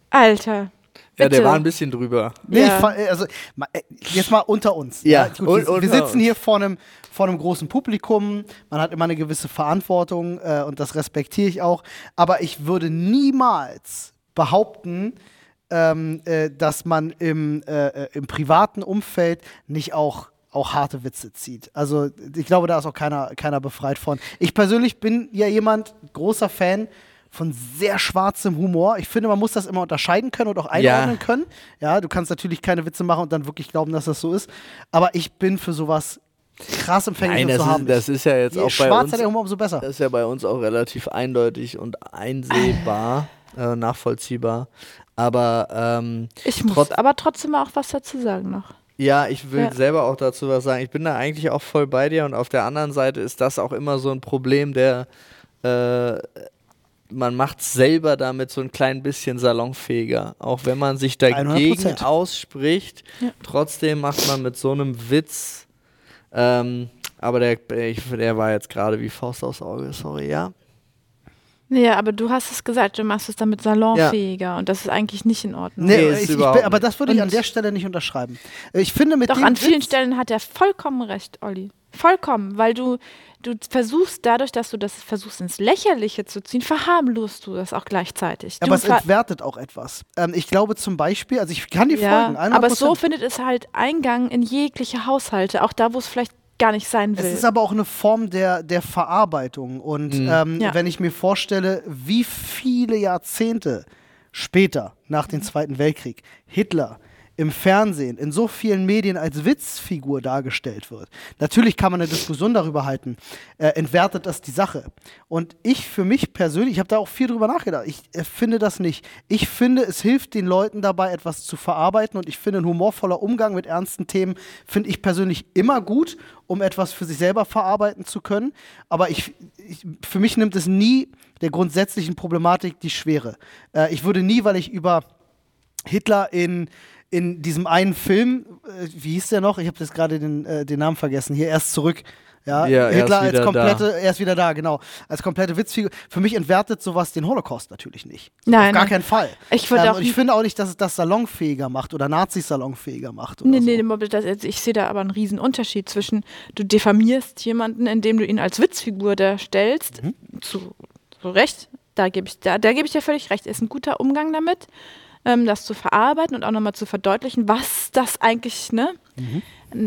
Alter. Ja, der bitte. war ein bisschen drüber. Nee, Ja. ich, fa- also äh, jetzt mal unter uns. Ja, gut, und- wir, wir sitzen uns. hier vor einem, vor einem großen Publikum. Man hat immer eine gewisse Verantwortung äh, und das respektiere ich auch. Aber ich würde niemals behaupten, ähm, äh, dass man im, äh, äh, im privaten Umfeld nicht auch auch harte Witze zieht. Also ich glaube, da ist auch keiner, keiner befreit von. Ich persönlich bin ja jemand, großer Fan von sehr schwarzem Humor. Ich finde, man muss das immer unterscheiden können und auch einordnen Ja. können. Ja, du kannst natürlich keine Witze machen und dann wirklich glauben, dass das so ist. Aber ich bin für sowas krass empfänglich Nein, zu haben ist, das ist ja jetzt Je auch bei schwarzer uns. der Humor, umso besser. Das ist ja bei uns auch relativ eindeutig und einsehbar, äh, nachvollziehbar. Aber ähm, Ich muss Trotz- aber trotzdem auch was dazu sagen noch. ja, ich will Ja. selber auch dazu was sagen. Ich bin da eigentlich auch voll bei dir und auf der anderen Seite ist das auch immer so ein Problem, der äh, man macht selber damit so ein klein bisschen salonfähiger. Auch wenn man sich dagegen 100%. ausspricht, Ja. trotzdem macht man mit so einem Witz. Ähm, aber der, ich, der war jetzt gerade wie Faust aufs Auge, sorry, ja. Ja, aber du hast es gesagt, du machst es damit salonfähiger und das ist eigentlich nicht in Ordnung. Nee, Nee, ist ich, ich, aber das würde ich an der Stelle nicht unterschreiben. Ich finde mit Doch dem an vielen Witz, Stellen hat er vollkommen recht, Olli. Vollkommen, weil du, du versuchst dadurch, dass du das versuchst ins Lächerliche zu ziehen, verharmlost du das auch gleichzeitig. aber du es entwertet auch etwas. Ähm, ich glaube zum Beispiel, also ich kann die ja, folgen, 100%. aber so findet es halt Eingang in jegliche Haushalte, auch da, wo es vielleicht gar nicht sein will. Es ist aber auch eine Form der, der Verarbeitung. Und ähm, Ja. wenn ich mir vorstelle, wie viele Jahrzehnte später, nach dem Zweiten Weltkrieg, Hitler im Fernsehen, in so vielen Medien als Witzfigur dargestellt wird. Natürlich kann man eine Diskussion darüber halten, äh, entwertet das die Sache. Und ich für mich persönlich, ich habe da auch viel drüber nachgedacht, ich äh, finde das nicht. Ich finde, es hilft den Leuten dabei, etwas zu verarbeiten und ich finde, ein humorvoller Umgang mit ernsten Themen finde ich persönlich immer gut, um etwas für sich selber verarbeiten zu können. Aber ich, ich, für mich nimmt es nie der grundsätzlichen Problematik die Schwere. Äh, ich würde nie, weil ich über Hitler in, in diesem einen Film, äh, wie hieß der noch? Ich habe jetzt gerade den, äh, den Namen vergessen. Hier erst zurück. Ja, Ja, er ist Hitler als wieder komplette, er ist wieder da, genau. Als komplette Witzfigur. Für mich entwertet sowas den Holocaust natürlich nicht. Nein, Auf gar nein. keinen Fall. Ich ähm, ich finde auch nicht, dass es das salonfähiger macht oder Nazis salonfähiger macht. Oder Nee, so. nee, nee, das, also ich sehe da aber einen riesen Unterschied zwischen, du diffamierst jemanden, indem du ihn als Witzfigur darstellst, Mhm. zu, zu Recht, da gebe ich, da, da geb ich dir völlig recht, ist ein guter Umgang damit, ähm, das zu verarbeiten und auch nochmal zu verdeutlichen, was das eigentlich, ne? Mhm.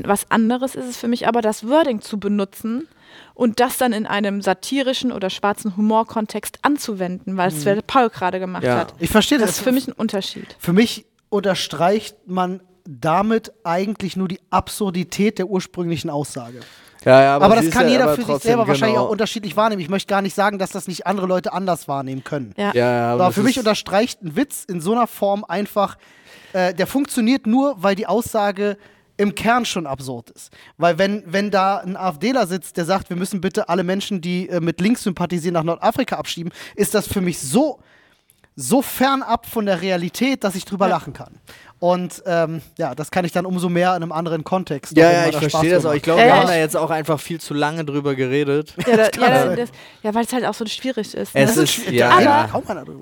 Was anderes ist es für mich aber, das Wording zu benutzen und das dann in einem satirischen oder schwarzen Humorkontext anzuwenden, weil es Mhm. Paul gerade gemacht Ja. hat. Ich verstehe Das das. ist für mich ein Unterschied. Für mich unterstreicht man damit eigentlich nur die Absurdität der ursprünglichen Aussage. Ja, ja, Aber, das siehst kann ja, jeder aber für sich selber wahrscheinlich genau. auch unterschiedlich wahrnehmen. Ich möchte gar nicht sagen, dass das nicht andere Leute anders wahrnehmen können. Ja. Ja, ja, Aber das für mich unterstreicht ein Witz in so einer Form einfach, äh, der funktioniert nur, weil die Aussage im Kern schon absurd ist. Weil wenn, wenn da ein AfDler sitzt, der sagt, wir müssen bitte alle Menschen, die äh, mit links sympathisieren, nach Nordafrika abschieben, ist das für mich so, so fernab von der Realität, dass ich drüber lachen kann. Und ähm, ja, das kann ich dann umso mehr in einem anderen Kontext. Ja, ja, ich verstehe das auch. Ich glaube, Ja, wir ja, haben da jetzt auch einfach viel zu lange drüber geredet. Ja, da, ja, das, ja weil es halt auch so schwierig ist. Es ne? ist, ja, Aber- ja.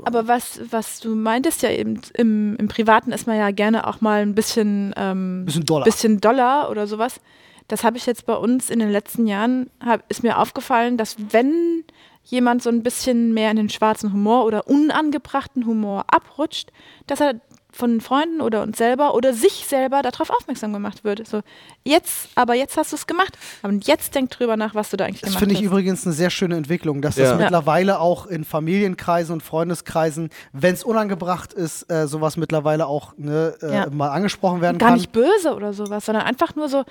Aber was, was du meintest ja eben, im, im Privaten ist man ja gerne auch mal ein bisschen, ähm, Bisschen doller. bisschen doller oder sowas. Das habe ich jetzt bei uns in den letzten Jahren, hab, ist mir aufgefallen, dass wenn jemand so ein bisschen mehr in den schwarzen Humor oder unangebrachten Humor abrutscht, dass er von Freunden oder uns selber oder sich selber darauf aufmerksam gemacht wird. So, jetzt, aber jetzt hast du es gemacht. Und jetzt denk drüber nach, was du da eigentlich Das gemacht finde ich hast. übrigens eine sehr schöne Entwicklung, dass das Ja. mittlerweile auch in Familienkreisen und Freundeskreisen, wenn es unangebracht ist, äh, sowas mittlerweile auch ne, äh, Ja. mal angesprochen werden gar kann. nicht böse oder sowas, sondern einfach nur so,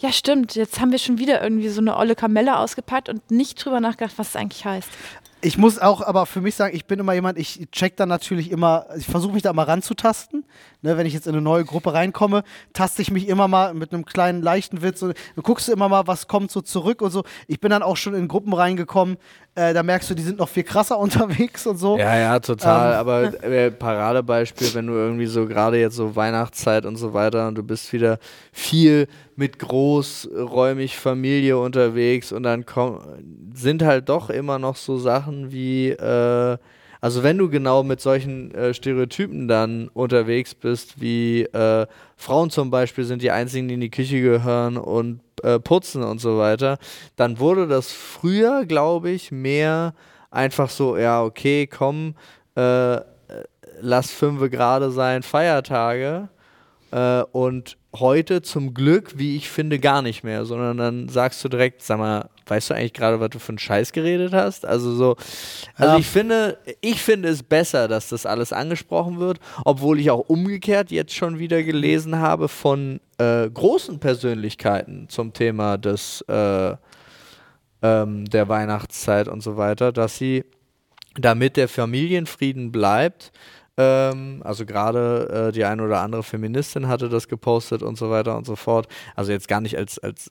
ja stimmt, jetzt haben wir schon wieder irgendwie so eine olle Kamelle ausgepackt und nicht drüber nachgedacht, was es eigentlich heißt. Ich muss auch aber für mich sagen, ich bin immer jemand, ich check dann natürlich immer, ich versuche mich da mal ranzutasten. Ne, wenn ich jetzt in eine neue Gruppe reinkomme, taste ich mich immer mal mit einem kleinen leichten Witz. Und, du guckst immer mal, was kommt so zurück und so. Ich bin dann auch schon in Gruppen reingekommen, äh, da merkst du, die sind noch viel krasser unterwegs und so. Ja, ja, total. Ähm, aber äh, Paradebeispiel, wenn du irgendwie so gerade jetzt so Weihnachtszeit und so weiter und du bist wieder viel mit großräumig Familie unterwegs und dann komm, sind halt doch immer noch so Sachen wie, äh, also wenn du genau mit solchen äh, Stereotypen dann unterwegs bist, wie äh, Frauen zum Beispiel sind die einzigen, die in die Küche gehören und äh, putzen und so weiter, dann wurde das früher, glaube ich, mehr einfach so, ja, okay, komm, äh, lass fünfe gerade sein, Feiertage. Äh, und heute zum Glück, wie ich finde, gar nicht mehr, sondern dann sagst du direkt, sag mal, weißt du eigentlich gerade, was du für einen Scheiß geredet hast? Also so, also Ja. ich finde, ich finde es besser, dass das alles angesprochen wird, obwohl ich auch umgekehrt jetzt schon wieder gelesen habe von äh, großen Persönlichkeiten zum Thema des äh, ähm, der Weihnachtszeit und so weiter, dass sie, damit der Familienfrieden bleibt, ähm, also gerade äh, die eine oder andere Feministin hatte das gepostet und so weiter und so fort. Also jetzt gar nicht als, als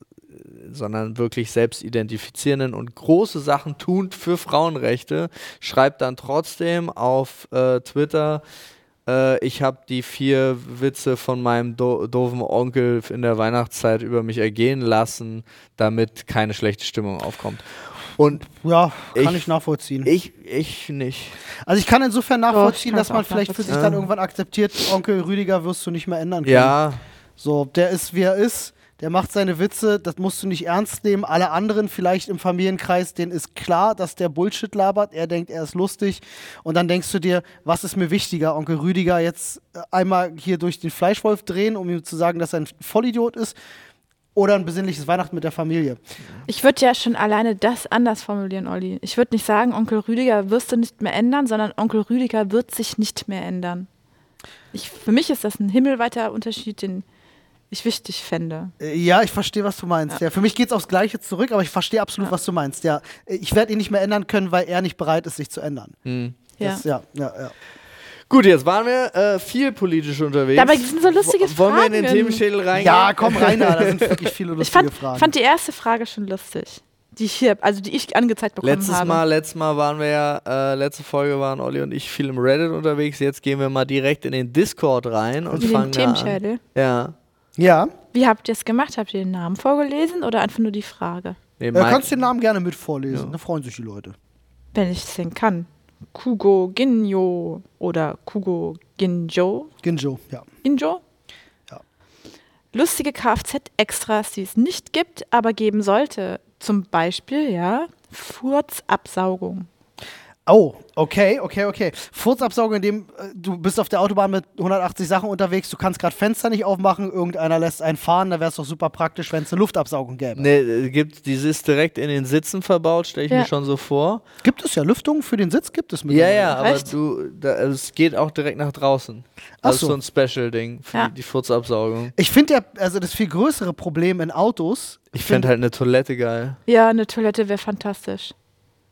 sondern wirklich selbst identifizierenden und große Sachen tun für Frauenrechte, schreibt dann trotzdem auf äh, Twitter, äh, ich habe die vier Witze von meinem do doofen Onkel in der Weihnachtszeit über mich ergehen lassen, damit keine schlechte Stimmung aufkommt. Und Ja, kann Ich- ich, nachvollziehen. ich, ich nicht. also ich kann insofern nachvollziehen, kann's dass man vielleicht für sich dann irgendwann akzeptiert, Onkel Rüdiger wirst du nicht mehr ändern können. Ja, So, der ist, wie er ist. Der macht seine Witze, das musst du nicht ernst nehmen. Alle anderen vielleicht im Familienkreis, denen ist klar, dass der Bullshit labert. Er denkt, er ist lustig. Und dann denkst du dir, was ist mir wichtiger, Onkel Rüdiger jetzt äh, einmal hier durch den Fleischwolf drehen, um ihm zu sagen, dass er ein Vollidiot ist? Oder ein besinnliches Weihnachten mit der Familie? Ich würde ja schon alleine das anders formulieren, Olli. Ich würde nicht sagen, Onkel Rüdiger wirst du nicht mehr ändern, sondern Onkel Rüdiger wird sich nicht mehr ändern. Ich, für mich ist das ein himmelweiter Unterschied, den ich wichtig fände. Äh, Ja, ich verstehe, was du meinst. Ja. für mich geht es aufs Gleiche zurück, aber ich verstehe absolut, Ja. was du meinst. Ja, äh, ich werde ihn nicht mehr ändern können, weil er nicht bereit ist, sich zu ändern. hm. Ja. Das, ja, ja, ja. Gut, jetzt waren wir äh, viel politisch unterwegs. Dabei sind so lustige W- Wollen wir in den Fragen. Themenschädel reingehen? Ja, komm rein, da da sind wirklich viele Ich lustige fand, Fragen. fand die erste Frage schon lustig, die ich hier, also die ich angezeigt bekommen Letztes habe. Mal, letztes Mal waren wir ja, äh, letzte Folge waren Olli und ich viel im Reddit unterwegs. Jetzt gehen wir mal direkt in den Discord rein und in fangen den da an. Themenschädel. Ja. Ja, Wie habt ihr es gemacht? Habt ihr den Namen vorgelesen oder einfach nur die Frage? Nee, du mein- kannst den Namen gerne mit vorlesen, Ja. da freuen sich die Leute. Wenn ich es denn kann. Kugo Ginjo oder Kugo Ginjo. Ginjo, ja. Ginjo? Ja. Lustige Kfz-Extras, die es nicht gibt, aber geben sollte. Zum Beispiel, ja, Furzabsaugung. Oh, okay, okay, okay. Furzabsaugung, indem äh, du bist auf der Autobahn mit 180 Sachen unterwegs, du kannst gerade Fenster nicht aufmachen, irgendeiner lässt einen fahren, da wäre es doch super praktisch, wenn es eine Luftabsaugung gäbe. Nee, äh, gibt, die ist direkt in den Sitzen verbaut, stelle ich Ja. mir schon so vor. Gibt es ja Lüftung für den Sitz, gibt es mit. Ja, ja, aber Echt? du, da, also es geht auch direkt nach draußen. Ach Das ist so. so ein Special-Ding für Ja. die, die Furzabsaugung. Ich finde ja, also das viel größere Problem in Autos, Ich finde halt eine Toilette geil. Ja, eine Toilette wäre fantastisch.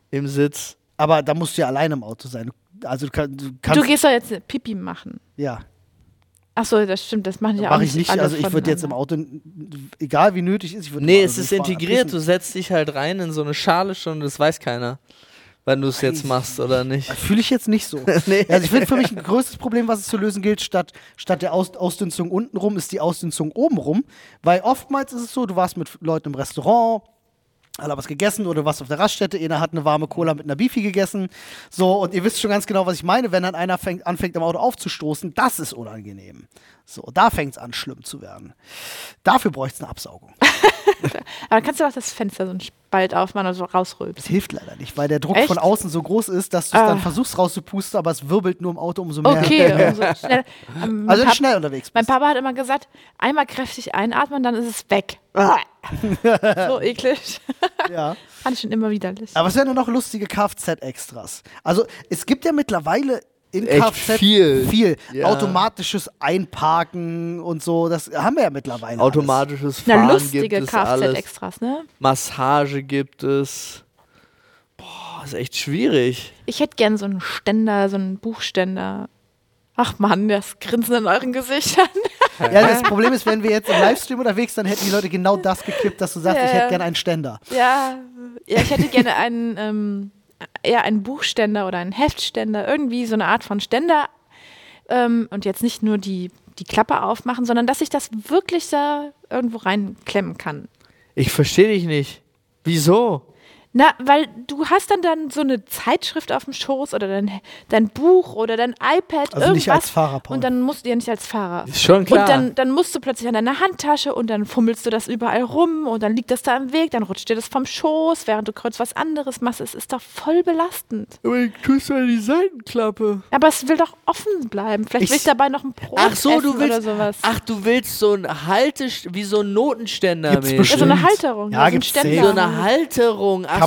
Im Sitz. Aber da musst du ja alleine im Auto sein. Also du, kann, du kannst, Du gehst doch jetzt Pipi machen. ja, Achso, das stimmt, das machen ja auch mache ich nicht. Also ich würde jetzt im. Auto, egal wie nötig ist, ich würde Nee, es ist integriert. Du setzt dich halt rein in so eine Schale schon, das weiß keiner. Wenn du es jetzt machst oder nicht. Fühle ich jetzt nicht so. nee. Also ich finde für mich ein größtes Problem, was es zu lösen gilt, statt, statt der Aus Ausdünstung unten rum, ist die Ausdünstung oben rum. Weil oftmals ist es so, du warst mit Leuten im Restaurant, alle was gegessen oder was auf der Raststätte, einer hat eine warme Cola mit einer Beefy gegessen. So, und ihr wisst schon ganz genau, was ich meine, wenn dann einer fängt, anfängt, am Auto aufzustoßen, das ist unangenehm. So, da fängt es an, schlimm zu werden. Dafür bräuchte es eine Absaugung. Aber dann kannst du doch das Fenster so einen Spalt aufmachen und so Das rausrülpsen. hilft leider nicht, weil der Druck Echt? von außen so groß ist, dass du es Ah. dann versuchst rauszupusten, aber es wirbelt nur im Auto umso mehr. Okay, umso schnell. Ähm, Also mein, Pap schnell unterwegs mein bist. Papa hat immer gesagt, einmal kräftig einatmen, dann ist es weg. So eklig. Ja. Fand ich schon immer widerlich. Aber es wären ja noch lustige Kfz-Extras. Also es gibt ja mittlerweile in Echt Kfz viel. viel. Ja. Automatisches Einparken und so, das haben wir ja mittlerweile. Automatisches Na, Fahren lustige gibt es alles. Kfz-Extras, ne? Massage gibt es. Boah, ist echt schwierig. Ich hätte gern so einen Ständer, so einen Buchständer. Ach Mann, das Grinsen in euren Gesichtern. Ja, das Problem ist, wenn wir jetzt im Livestream unterwegs sind, dann hätten die Leute genau das gekippt, dass du sagst, Ja, ich hätte gerne einen Ständer. Ja, ja ich hätte gerne einen, ähm, eher einen Buchständer oder einen Heftständer, irgendwie so eine Art von Ständer. Ähm, und jetzt nicht nur die, die Klappe aufmachen, sondern dass ich das wirklich da irgendwo reinklemmen kann. Ich verstehe dich nicht. Wieso? Na, weil du hast dann, dann so eine Zeitschrift auf dem Schoß oder dein, dein Buch oder dein iPad, Also irgendwas. nicht als Fahrer, Paul. Und dann musst du ja nicht als Fahrer. Ist schon klar. Und dann, dann musst du plötzlich an deiner Handtasche und dann fummelst du das überall rum und dann liegt das da im Weg, dann rutscht dir das vom Schoß, während du kurz was anderes machst. Es ist doch voll belastend. Aber du tust ja die Seitenklappe. Aber es will doch offen bleiben. Vielleicht Ich- will ich dabei noch ein Brot Ach so, essen du willst. oder sowas. Ach, du willst so ein Haltest wie so ein Notenständer. Gibt's bestimmt. ja, so eine Halterung. Ja, so ein gibt's Ständer. So eine Halterung. Ach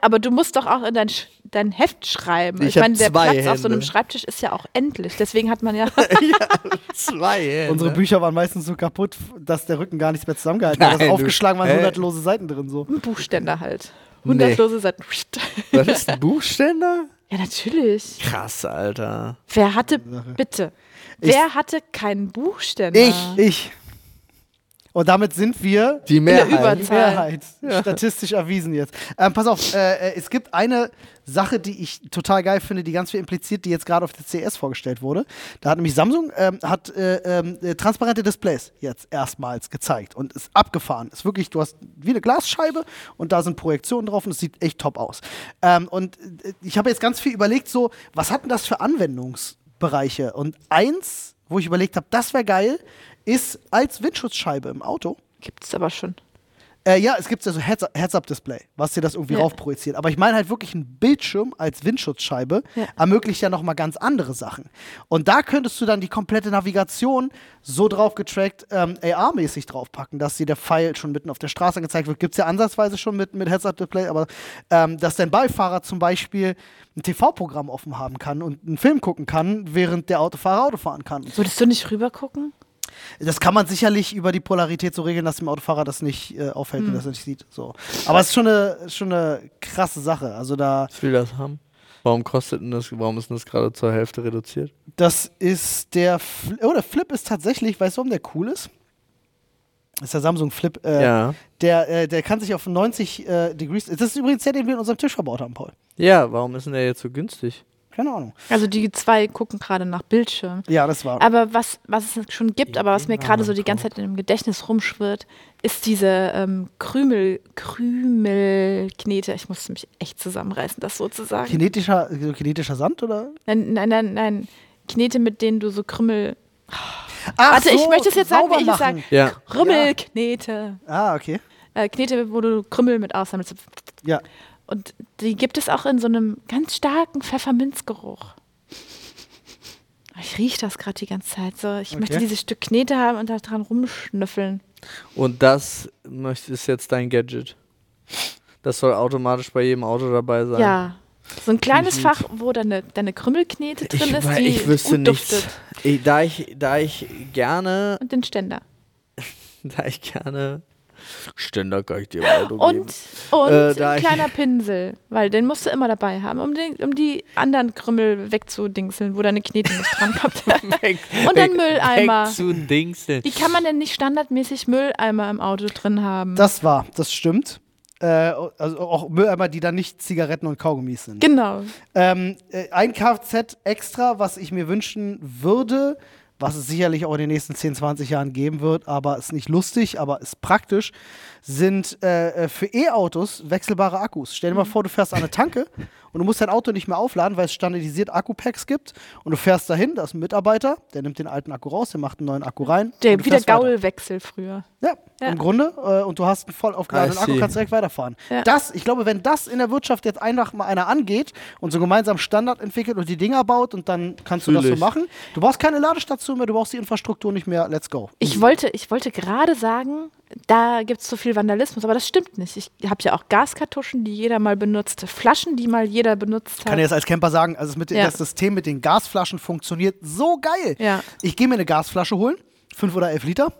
Aber das so denn wie im beim Auto- Zwei Hände. Unsere Bücher waren meistens so kaputt, dass der Rücken gar nichts mehr zusammengehalten hat. Du- aufgeschlagen waren Hä? hundert lose Seiten drin so. Ein Buchständer halt. Nee. Hundertlose Seiten. Was ist ein Buchständer? Ja, natürlich. Krass, Alter. Wer hatte, bitte, Ich- wer hatte keinen Buchständer? Ich. Ich. Und damit sind wir Die der Mehrheit. Über- die. Mehrheit. Statistisch erwiesen jetzt. Ähm, pass auf, äh, äh, es gibt eine Sache, die ich total geil finde, die ganz viel impliziert, die jetzt gerade auf der CS vorgestellt wurde. Da hat nämlich Samsung ähm, hat äh, ähm, äh, transparente Displays jetzt erstmals gezeigt und ist abgefahren. Ist wirklich, du hast wie eine Glasscheibe und da sind Projektionen drauf und es sieht echt top aus. Ähm, und äh, ich habe jetzt ganz viel überlegt, so, was hat denn das für Anwendungsbereiche? Und eins, wo ich überlegt habe, das wäre geil, ist als Windschutzscheibe im Auto. Gibt es aber schon. Äh, ja, es gibt ja so Heads- Heads-Up-Display, was dir das irgendwie Ja. raufprojiziert. Aber ich meine halt wirklich ein Bildschirm als Windschutzscheibe Ja. ermöglicht ja nochmal ganz andere Sachen. Und da könntest du dann die komplette Navigation so drauf getrackt, ähm, AR-mäßig draufpacken, dass dir der Pfeil schon mitten auf der Straße angezeigt wird. Gibt es ja ansatzweise schon mit, mit Heads-Up-Display, aber ähm, dass dein Beifahrer zum Beispiel ein TV-Programm offen haben kann und einen Film gucken kann, während der Autofahrer Auto fahren kann. Würdest du nicht rüber gucken? Das kann man sicherlich über die Polarität so regeln, dass dem Autofahrer das nicht äh, auffällt Hm. und das nicht sieht. So. Aber es ist schon eine, schon eine krasse Sache. Also da, Was will das haben? Warum kostet denn das, warum ist denn das gerade zur Hälfte reduziert? das ist der, Fl oh, der Flip ist tatsächlich, weißt du, warum der cool ist? Das ist der Samsung Flip. Äh, ja. der, äh, der kann sich auf 90 äh, Degrees. Das ist übrigens der, den wir in unserem Tisch verbaut haben, Paul. Ja, warum ist denn der jetzt so günstig? Keine Ahnung. Also die zwei gucken gerade nach Bildschirm. Ja, das war. Aber was, was es schon gibt, aber was mir Ja, gerade so die ganze Zeit im Gedächtnis rumschwirrt, ist diese ähm, Krümel, Krümelknete. Ich musste mich echt zusammenreißen, das so zu sagen. Kinetischer, so kinetischer Sand oder? Nein, nein, nein, nein. Knete, mit denen du so Krümel. Ach Warte, ich möchte es jetzt sagen, wie ich es machen. sage. Ja. Krümmelknete. Ah, okay. Äh, Knete, wo du Krümel mit aussammelst. Ja. Und die gibt es auch in so einem ganz starken Pfefferminzgeruch. Ich rieche das gerade die ganze Zeit so. Ich möchte Okay. dieses Stück Knete haben und da dran rumschnüffeln. Und das ist jetzt dein Gadget. Das soll automatisch bei jedem Auto dabei sein. Ja. So ein kleines gut. Fach, wo deine, deine Krümmelknete drin ich, ist, die ich wüsste gut nichts. duftet. Ich, da, ich, da ich gerne, Und den Ständer. da ich gerne Ständer kann ich dir im Auto geben. Und, und Äh, ein kleiner Pinsel, weil den musst du immer dabei haben, um, den, um die anderen Krümmel wegzudingseln, wo deine Knete nicht drankommt. Weg, Und dann weg- Mülleimer. Weg zu Dingseln. Wie kann man denn nicht standardmäßig Mülleimer im Auto drin haben? Das war, das stimmt. Äh, also auch Mülleimer, die dann nicht Zigaretten und Kaugummis sind. genau. Ähm, äh, ein Kfz extra, was ich mir wünschen würde, was es sicherlich auch in den nächsten 10, 20 Jahren geben wird, aber ist nicht lustig, aber ist praktisch, sind äh, äh, für E-Autos wechselbare Akkus. Stell dir mal vor, du fährst an eine Tanke und du musst dein Auto nicht mehr aufladen, weil es standardisiert Akkupacks gibt und du fährst dahin, da ist ein Mitarbeiter, der nimmt den alten Akku raus, der macht einen neuen Akku rein. Der, wie der. Gaulwechsel früher. Ja, Ja. im Grunde. Äh, und du hast einen voll aufgeladenen Akku, kannst direkt weiterfahren. Ja. Das, ich glaube, wenn das in der Wirtschaft jetzt einfach mal einer angeht und so gemeinsam Standard entwickelt und die Dinger baut und dann kannst du das so machen. Du brauchst keine Ladestation mehr, du brauchst die Infrastruktur nicht mehr. Let's go. Ich wollte, ich wollte gerade sagen, da gibt es so viel Vandalismus, aber das stimmt nicht. Ich habe ja auch Gaskartuschen, die jeder mal benutzt, Flaschen, die mal jeder benutzt Ich kann hat. dir jetzt als Camper sagen, also Ja. das System mit den Gasflaschen funktioniert so geil. Ja. Ich gehe mir eine Gasflasche holen, fünf oder elf Liter.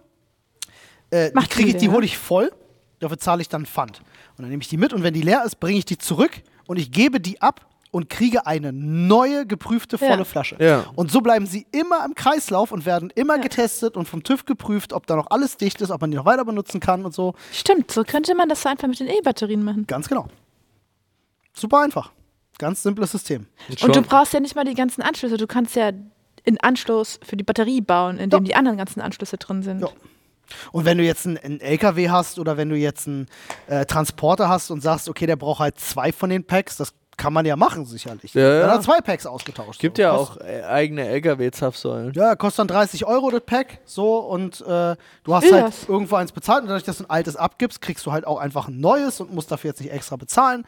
Äh, die kriege ich, die hole ich voll, dafür zahle ich dann Pfand. Und dann nehme ich die mit und wenn die leer ist, bringe ich die zurück und ich gebe die ab und kriege eine neue, geprüfte, volle Ja. Flasche. Ja. Und so bleiben sie immer im Kreislauf und werden immer Ja. getestet und vom TÜV geprüft, ob da noch alles dicht ist, ob man die noch weiter benutzen kann und so. Stimmt, so könnte man das so einfach mit den E-Batterien machen. Ganz genau. Super einfach. Ganz simples System. Und du brauchst ja nicht mal die ganzen Anschlüsse. Du kannst ja einen Anschluss für die Batterie bauen, in dem Ja. die anderen ganzen Anschlüsse drin sind. Ja. Und wenn du jetzt einen, einen LKW hast oder wenn du jetzt einen äh, Transporter hast und sagst, okay, der braucht halt zwei von den Packs, das kann man ja machen, sicherlich. Ja, ja. Dann hat zwei Packs ausgetauscht. Gibt so. ja Kost- auch äh, eigene LKW-Zapfsäulen. Ja, kostet dann 30 Euro das Pack, so und äh, du hast Will halt irgendwo eins bezahlt und dadurch, dass du ein altes abgibst, kriegst du halt auch einfach ein neues und musst dafür jetzt nicht extra bezahlen.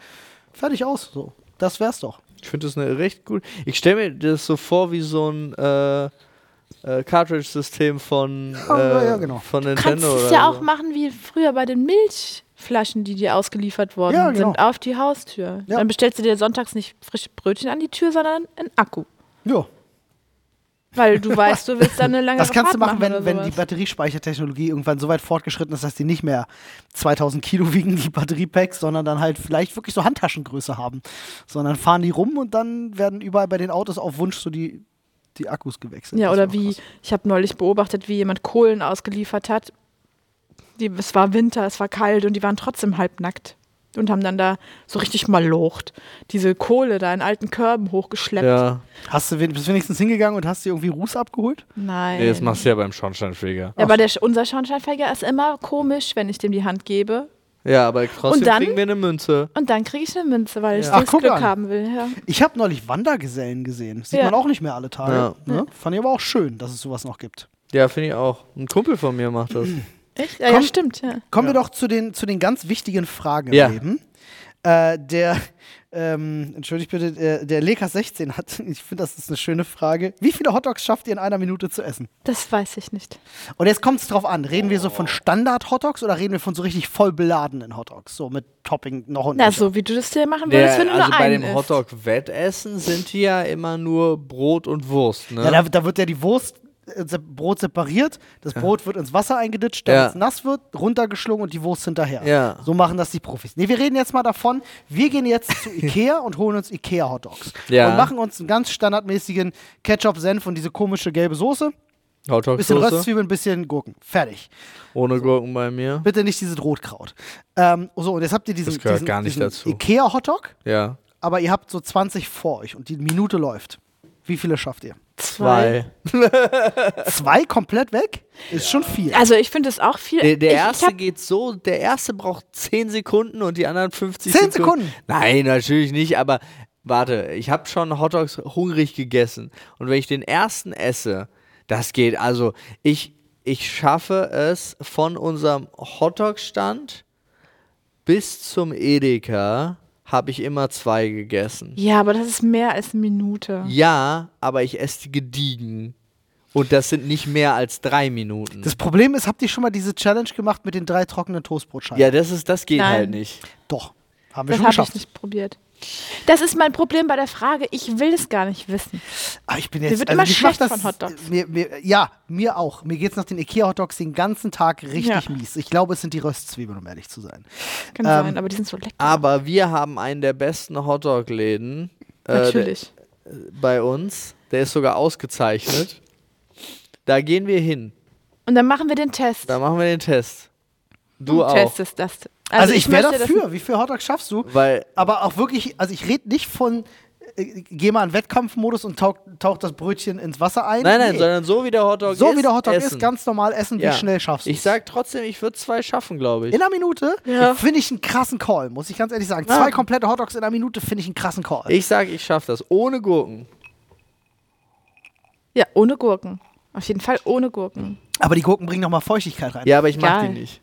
Fertig aus, so. Das wär's doch. Ich finde das eine recht gut. Ich stelle mir das so vor wie so ein äh, äh, Cartridge-System von, Ja, äh, ja, genau. von Du Nintendo. kannst es ja so. auch machen wie früher bei den Milchflaschen, die dir ausgeliefert worden Ja, genau. sind, auf die Haustür. Ja. Dann bestellst du dir sonntags nicht frische Brötchen an die Tür, sondern einen Akku. Ja. Weil du weißt, du willst dann eine lange Das kannst du machen, oder wenn, wenn die. Batteriespeichertechnologie irgendwann so weit fortgeschritten ist, dass die nicht mehr 2000 Kilo wiegen, die Batteriepacks, sondern dann halt vielleicht wirklich so Handtaschengröße haben. Sondern fahren die rum und dann werden überall bei den Autos auf Wunsch so die, die Akkus gewechselt. Ja, oder wie, krass. ich habe neulich beobachtet, wie jemand Kohlen ausgeliefert hat. Die, es war Winter, es war kalt und die waren trotzdem halbnackt. Und haben dann da so richtig mal locht. Diese Kohle da in alten Körben hochgeschleppt. Ja, Hast du bist du wenigstens hingegangen und hast dir irgendwie Ruß abgeholt? Nein. nee, das machst du ja beim Schornsteinfeger. Ja, aber der, unser Schornsteinfeger ist immer komisch, wenn ich dem die Hand gebe. Ja, aber trotzdem Und dann? kriegen wir eine Münze. Und dann kriege ich eine Münze, weil ich Ja. Ach, das Glück an. haben will. Ja. Ich habe neulich Wandergesellen gesehen. Sieht Ja. man auch nicht mehr alle Tage. Ja. Ne? Fand ich aber auch schön, dass es sowas noch gibt. Ja, finde ich auch. Ein Kumpel von mir macht das. Echt? Ja, Komm- ja, stimmt. Ja. Kommen Ja. wir doch zu den, zu den ganz wichtigen Fragen Ja. im Leben. Äh, der, ähm, entschuldigt bitte, der, der Lekas16 hat, ich finde, das ist eine schöne Frage. Wie viele Hotdogs schafft ihr in einer Minute zu essen? Das weiß ich nicht. Und jetzt kommt es drauf an. Reden wir so von Standard-Hotdogs oder reden wir von so richtig voll beladenen Hotdogs? So mit Topping noch und Na, so wie du das dir machen würdest, wenn du also nur bei einen dem. Hotdog-Wettessen sind die ja immer nur Brot und Wurst, ne? Ja, da, da wird ja die Wurst, äh, Brot separiert, das Brot wird ins Wasser eingeditscht, damit Ja. es nass wird, runtergeschlungen und die Wurst hinterher. Ja. So machen das die Profis. Nee, wir reden jetzt mal davon, wir gehen jetzt zu Ikea und holen uns Ikea-Hotdogs. Ja. Und machen uns einen ganz standardmäßigen Ketchup-Senf und diese komische gelbe Soße. Bisschen Hotdog-Soße Röstzwiebeln, bisschen Gurken. Fertig. ohne Gurken bei mir. Bitte nicht dieses Rotkraut. Ähm, so, und jetzt habt ihr diesen, Das gehört diesen, gar nicht diesen dazu. Ikea-Hotdog, Ja. aber ihr habt so 20 vor euch und die Minute läuft. Wie viele schafft ihr? Zwei. Zwei komplett weg? Ist schon viel. Also ich finde es auch viel. Der, der ich, erste ich geht so, der erste braucht 10 Sekunden und die anderen 50 10 Sekunden. Sekunden? Nein, natürlich nicht, aber warte, ich habe schon Hotdogs hungrig gegessen und wenn ich den ersten esse, das geht, also ich, ich schaffe es von unserem Hotdog-Stand bis zum Edeka habe ich immer zwei gegessen. ja, aber das ist mehr als eine Minute. Ja, aber ich esse die gediegen. Und das sind nicht mehr als drei Minuten. Das Problem ist, habt ihr schon mal diese Challenge gemacht mit den drei trockenen Toastbrotscheiben? ja, das ist, das geht Nein. halt nicht. Doch. Haben wir Das schon habe ich geschafft. nicht probiert. Das ist mein Problem bei der Frage. Ich will es gar nicht wissen. Aber ich bin Mir jetzt, wird also immer schlecht das, von Hotdogs. Mir, mir, ja, mir auch. Mir geht es nach den Ikea-Hotdogs den ganzen Tag richtig Ja. mies. Ich glaube, es sind die Röstzwiebeln, um ehrlich zu sein. Kann Ähm, sein, aber die sind so lecker. Aber wir haben einen der besten Hotdog-Läden äh, Natürlich. der- bei uns. Der ist sogar ausgezeichnet. Da gehen wir hin. Und dann machen wir den Test. Da machen wir den Test. Du auch. Test ist das. Also, ich wäre möchte das- dafür. Wie viele Hotdogs schaffst du? Weil, Aber auch wirklich, also ich rede nicht von, äh, geh mal in Wettkampfmodus und tauch, tauch das Brötchen ins Wasser ein. nein, nein, Nee. sondern so wie der Hotdog so ist. wie der Hotdog essen. ist, ganz normal essen. Ja. Wie schnell schaffst du Ich sag trotzdem, ich würde zwei schaffen, glaube ich. In einer Minute Ja. finde ich einen krassen Call, muss ich ganz ehrlich sagen. Ja. Zwei komplette Hotdogs in einer Minute finde ich einen krassen Call. Ich sag, ich schaff das. Ohne Gurken. Ja, ohne Gurken. Auf jeden Fall ohne Gurken. Aber die Gurken bringen nochmal Feuchtigkeit rein. Ja, aber ich mag Geil. die nicht.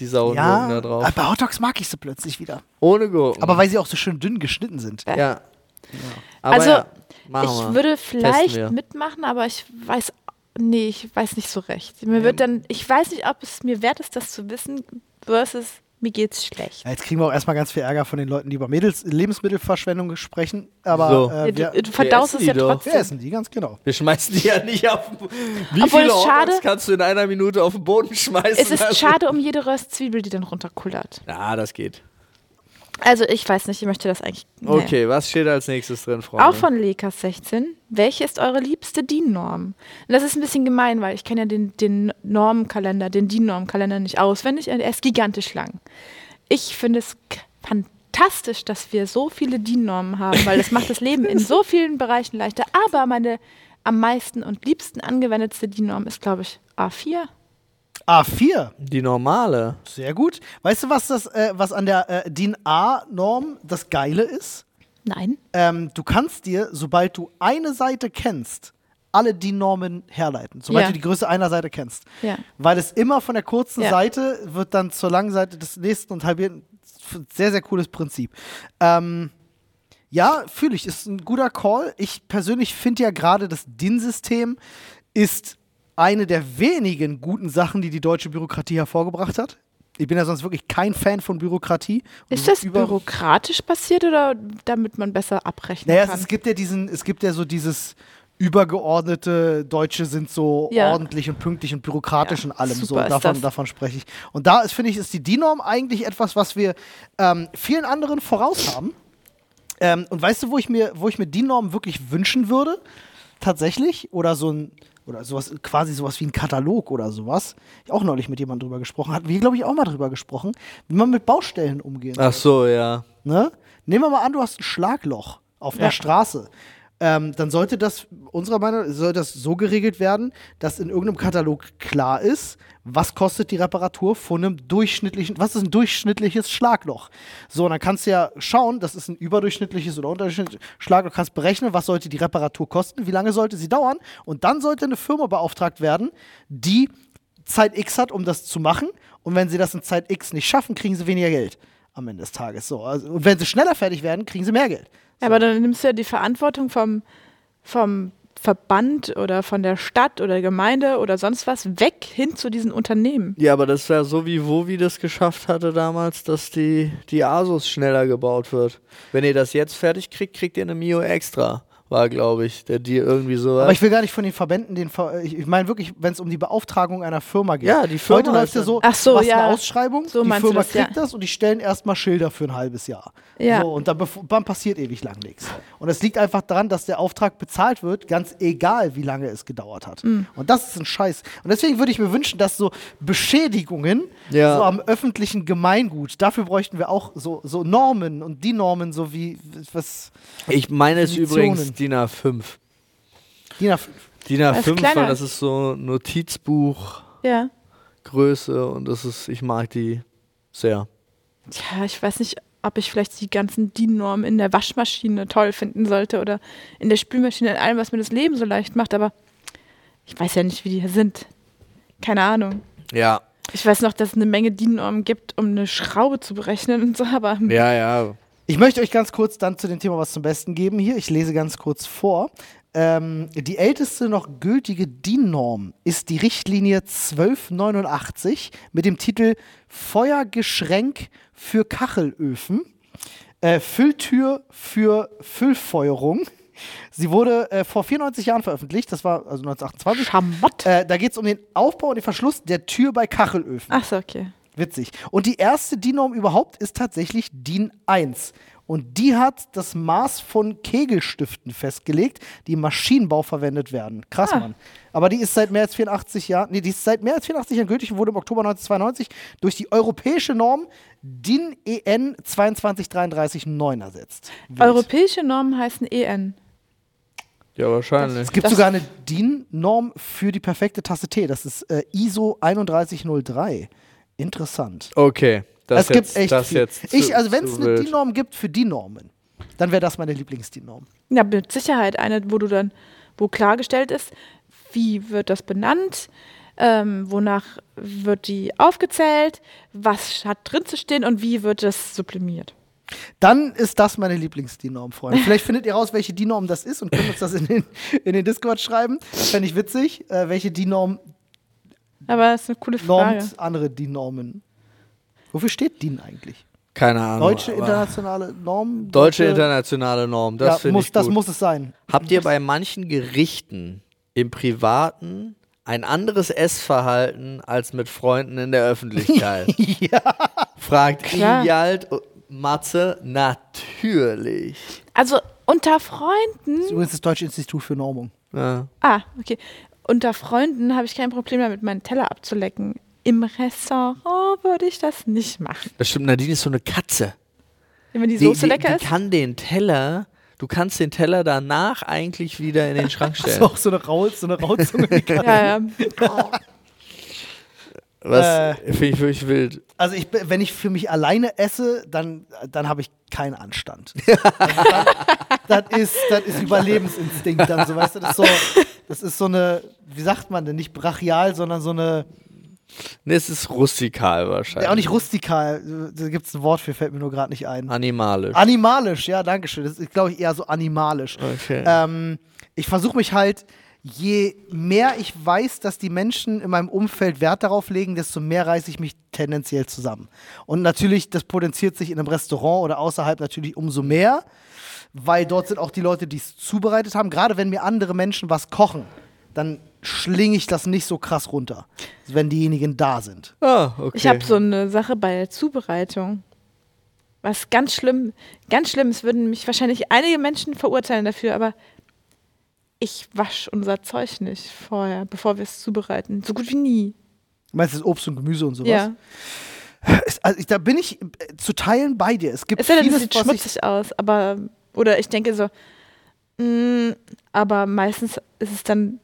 Die sauren Ja, Gurken da drauf. aber bei Hotdogs mag ich sie plötzlich wieder. Ohne Gurken. Aber weil sie auch so schön dünn geschnitten sind. ja. Aber Also, ja, ich wir. würde vielleicht mitmachen, aber ich weiß, nee, ich weiß nicht so recht. Mir wird dann, ich weiß nicht, ob es mir wert ist, das zu wissen, versus mir geht's schlecht. Ja, jetzt kriegen wir auch erstmal ganz viel Ärger von den Leuten, die über Mädels Lebensmittelverschwendung sprechen. Aber So. äh, du, wir, du verdaust es ja doch. trotzdem. wir essen die, ganz genau. Wir schmeißen die ja nicht auf. Wie Obwohl viele schade- kannst du in einer Minute auf den Boden schmeißen? Es ist lassen? schade um jede Röstzwiebel, die dann runterkullert. Ja, das geht. Also ich weiß nicht, ich möchte das eigentlich. nee. Okay, was steht als nächstes drin, Freunde? Auch von Lekas 16. Welche ist eure liebste DIN-Norm? Und das ist ein bisschen gemein, weil ich kenne ja den, den Normenkalender, den DIN-Normenkalender nicht auswendig. Er ist gigantisch lang. Ich finde es fantastisch, dass wir so viele DIN-Normen haben, weil das macht das Leben in so vielen Bereichen leichter. Aber meine am meisten und liebsten angewendete DIN-Norm ist, glaube ich, A4. A4. Die normale. Sehr gut. Weißt du, was, das, äh, was an der äh, DIN A-Norm das Geile ist? Nein. Ähm, du kannst dir, sobald du eine Seite kennst, alle DIN-Normen herleiten. Sobald Ja. du die Größe einer Seite kennst. Ja. Weil es immer von der kurzen Ja. Seite wird dann zur langen Seite des nächsten und halbieren. Sehr, sehr cooles Prinzip. Ähm, ja, fühle ich. Ist ein guter Call. Ich persönlich finde ja gerade das DIN-System ist eine der wenigen guten Sachen, die die deutsche Bürokratie hervorgebracht hat. Ich bin ja sonst wirklich kein Fan von Bürokratie. Ist das bürokratisch passiert oder damit man besser abrechnen Naja, kann? es, es gibt ja diesen, es gibt ja so dieses übergeordnete Deutsche sind so Ja. ordentlich und pünktlich und bürokratisch Ja, und allem so. Davon, davon spreche ich. Und da ist, finde ich, ist die DIN-Norm eigentlich etwas, was wir ähm, vielen anderen voraus haben. Ähm, und weißt du, wo ich mir, wo ich mir DIN-Norm wirklich wünschen würde? Tatsächlich? Oder so ein, oder sowas, quasi sowas wie ein Katalog oder sowas. Ich auch neulich mit jemandem drüber gesprochen. Hatten wir, glaube ich, auch mal drüber gesprochen, wie man mit Baustellen umgehen Ach so, ja. Ne? Nehmen wir mal an, du hast ein Schlagloch auf einer Ja. Straße. Ähm, dann sollte das, unserer Meinung nach, soll das so geregelt werden, dass in irgendeinem Katalog klar ist, was kostet die Reparatur von einem durchschnittlichen, was ist ein durchschnittliches Schlagloch? So, und dann kannst du ja schauen, das ist ein überdurchschnittliches oder unterdurchschnittliches Schlagloch, kannst berechnen, was sollte die Reparatur kosten, wie lange sollte sie dauern und dann sollte eine Firma beauftragt werden, die Zeit X hat, um das zu machen und wenn sie das in Zeit X nicht schaffen, kriegen sie weniger Geld am Ende des Tages. So, also, und wenn sie schneller fertig werden, kriegen sie mehr Geld. Ja, aber dann nimmst du ja die Verantwortung vom, vom Verband oder von der Stadt oder Gemeinde oder sonst was weg hin zu diesen Unternehmen. Ja, aber das wäre so, wie Wovi das geschafft hatte damals, dass die, die Asus schneller gebaut wird. Wenn ihr das jetzt fertig kriegt, kriegt ihr eine Mio extra. War, glaube ich, der Deal irgendwie so. Aber ich will gar nicht von den Verbänden, den Ver ich, ich meine wirklich, wenn es um die Beauftragung einer Firma geht. Ja, die Firma Heute läuft ist ja so, Ach so, du hast ja. eine Ausschreibung, So die Firma das, ja. kriegt das und die stellen erstmal Schilder für ein halbes Jahr. Ja. So, und dann, dann passiert ewig lang nichts. Und es liegt einfach daran, dass der Auftrag bezahlt wird, ganz egal, wie lange es gedauert hat. Mhm. Und das ist ein Scheiß. Und deswegen würde ich mir wünschen, dass so Beschädigungen Ja. so am öffentlichen Gemeingut, dafür bräuchten wir auch so, so Normen und die Normen, so wie was ich meine es übrigens DIN A5. DIN A5. DIN Das ist A5, weil kleiner. das ist so Notizbuchgröße Ja. und das ist, ich mag die sehr. Tja, ich weiß nicht, ob ich vielleicht die ganzen DIN-Normen in der Waschmaschine toll finden sollte oder in der Spülmaschine, in allem, was mir das Leben so leicht macht, aber ich weiß ja nicht, wie die hier sind. Keine Ahnung. Ja, Ich weiß noch, dass es eine Menge DIN-Normen gibt, um eine Schraube zu berechnen und so, aber ja, ja. Ich möchte euch ganz kurz dann zu dem Thema was zum Besten geben hier. Ich lese ganz kurz vor. Ähm, die älteste noch gültige DIN-Norm ist die Richtlinie 1289 mit dem Titel Feuergeschränk für Kachelöfen, äh, Fülltür für Füllfeuerung. Sie wurde äh, vor 94 Jahren veröffentlicht, das war also 1928. Schamott. Äh, da geht es um den Aufbau und den Verschluss der Tür bei Kachelöfen. Ach so, okay. Witzig. Und die erste DIN-Norm überhaupt ist tatsächlich DIN 1. Und die hat das Maß von Kegelstiften festgelegt, die im Maschinenbau verwendet werden. Krass, Ah. Mann. Aber die ist seit mehr als 84 Jahren, nee, die ist seit mehr als 84 Jahren gültig und wurde im Oktober 1992 durch die europäische Norm DIN EN 2233-9 ersetzt. Wild. Europäische Normen heißen EN. Ja, wahrscheinlich. Es gibt Das- sogar eine DIN-Norm für die perfekte Tasse Tee. Das ist äh, ISO 3103. Interessant. Okay, das es gibt jetzt, echt das viel. jetzt zu- ich, also wenn es eine. DIN-Norm gibt für die Normen, dann wäre das meine Lieblings-DIN-Norm. Ja, mit Sicherheit eine, wo du dann, wo klargestellt ist, wie wird das benannt, ähm, wonach wird die aufgezählt, was hat drin zu stehen und wie wird das sublimiert. Dann ist das meine Lieblings-DIN-Norm, Freunde. Vielleicht findet ihr raus, welche DIN-Norm das ist und könnt uns das in den, in den Discord schreiben. Fände ich witzig, äh, welche DIN-Norm Aber das ist eine coole Frage. normt andere DIN-Normen. Wofür steht DIN eigentlich? Keine Ahnung. Deutsche internationale Norm? Deutsche internationale Norm, das ja, finde muss, ich Das gut. muss es sein. Habt ihr bei manchen Gerichten im Privaten ein anderes Essverhalten als mit Freunden in der Öffentlichkeit? ja. Fragt. Iyalt Matze, natürlich. Also unter Freunden. Das ist übrigens das Deutsche Institut für Normung. Ja. Ah, okay. Unter Freunden habe ich kein Problem damit, meinen Teller abzulecken. Im Restaurant würde ich das nicht machen. Das stimmt, Nadine ist so eine Katze. Wenn die Die, Soße die, lecker die ist. kann den Teller, du kannst den Teller danach eigentlich wieder in den Schrank Das ist stellen. auch so eine, Raul, so eine kann- Ja, ja. Was Äh. finde ich wirklich wild. Also ich, wenn ich für mich alleine esse, dann, dann habe ich keinen Anstand. Dann, das, ist, das ist Überlebensinstinkt dann so, weißt du, das ist so, das ist so eine, wie sagt man denn, nicht brachial, sondern so eine, Ne, es ist rustikal wahrscheinlich. ja, auch nicht rustikal, da gibt es ein Wort für, fällt mir nur gerade nicht ein. Animalisch. Animalisch, ja, danke schön. Das ist, glaube ich, eher so animalisch. Okay. Ähm, ich versuche mich halt, je mehr ich weiß, dass die Menschen in meinem Umfeld Wert darauf legen, desto mehr reiße ich mich tendenziell zusammen. Und natürlich, das potenziert sich in einem Restaurant oder außerhalb natürlich umso mehr, weil dort sind auch die Leute, die es zubereitet haben. Gerade wenn mir andere Menschen was kochen, dann schlinge ich das nicht so krass runter, wenn diejenigen da sind. ah, okay. Ich habe so eine Sache bei der Zubereitung. Was ganz schlimm, ganz schlimm, es würden mich wahrscheinlich einige Menschen verurteilen dafür, aber ich wasche unser Zeug nicht vorher, bevor wir es zubereiten. So gut wie nie. Du meinst das Obst und Gemüse und sowas? Ja. Also ich, da bin ich äh, zu Teilen bei dir. Es gibt Es vieles, sieht schmutzig aus, aber, oder ich denke so, mh, aber meistens ist es dann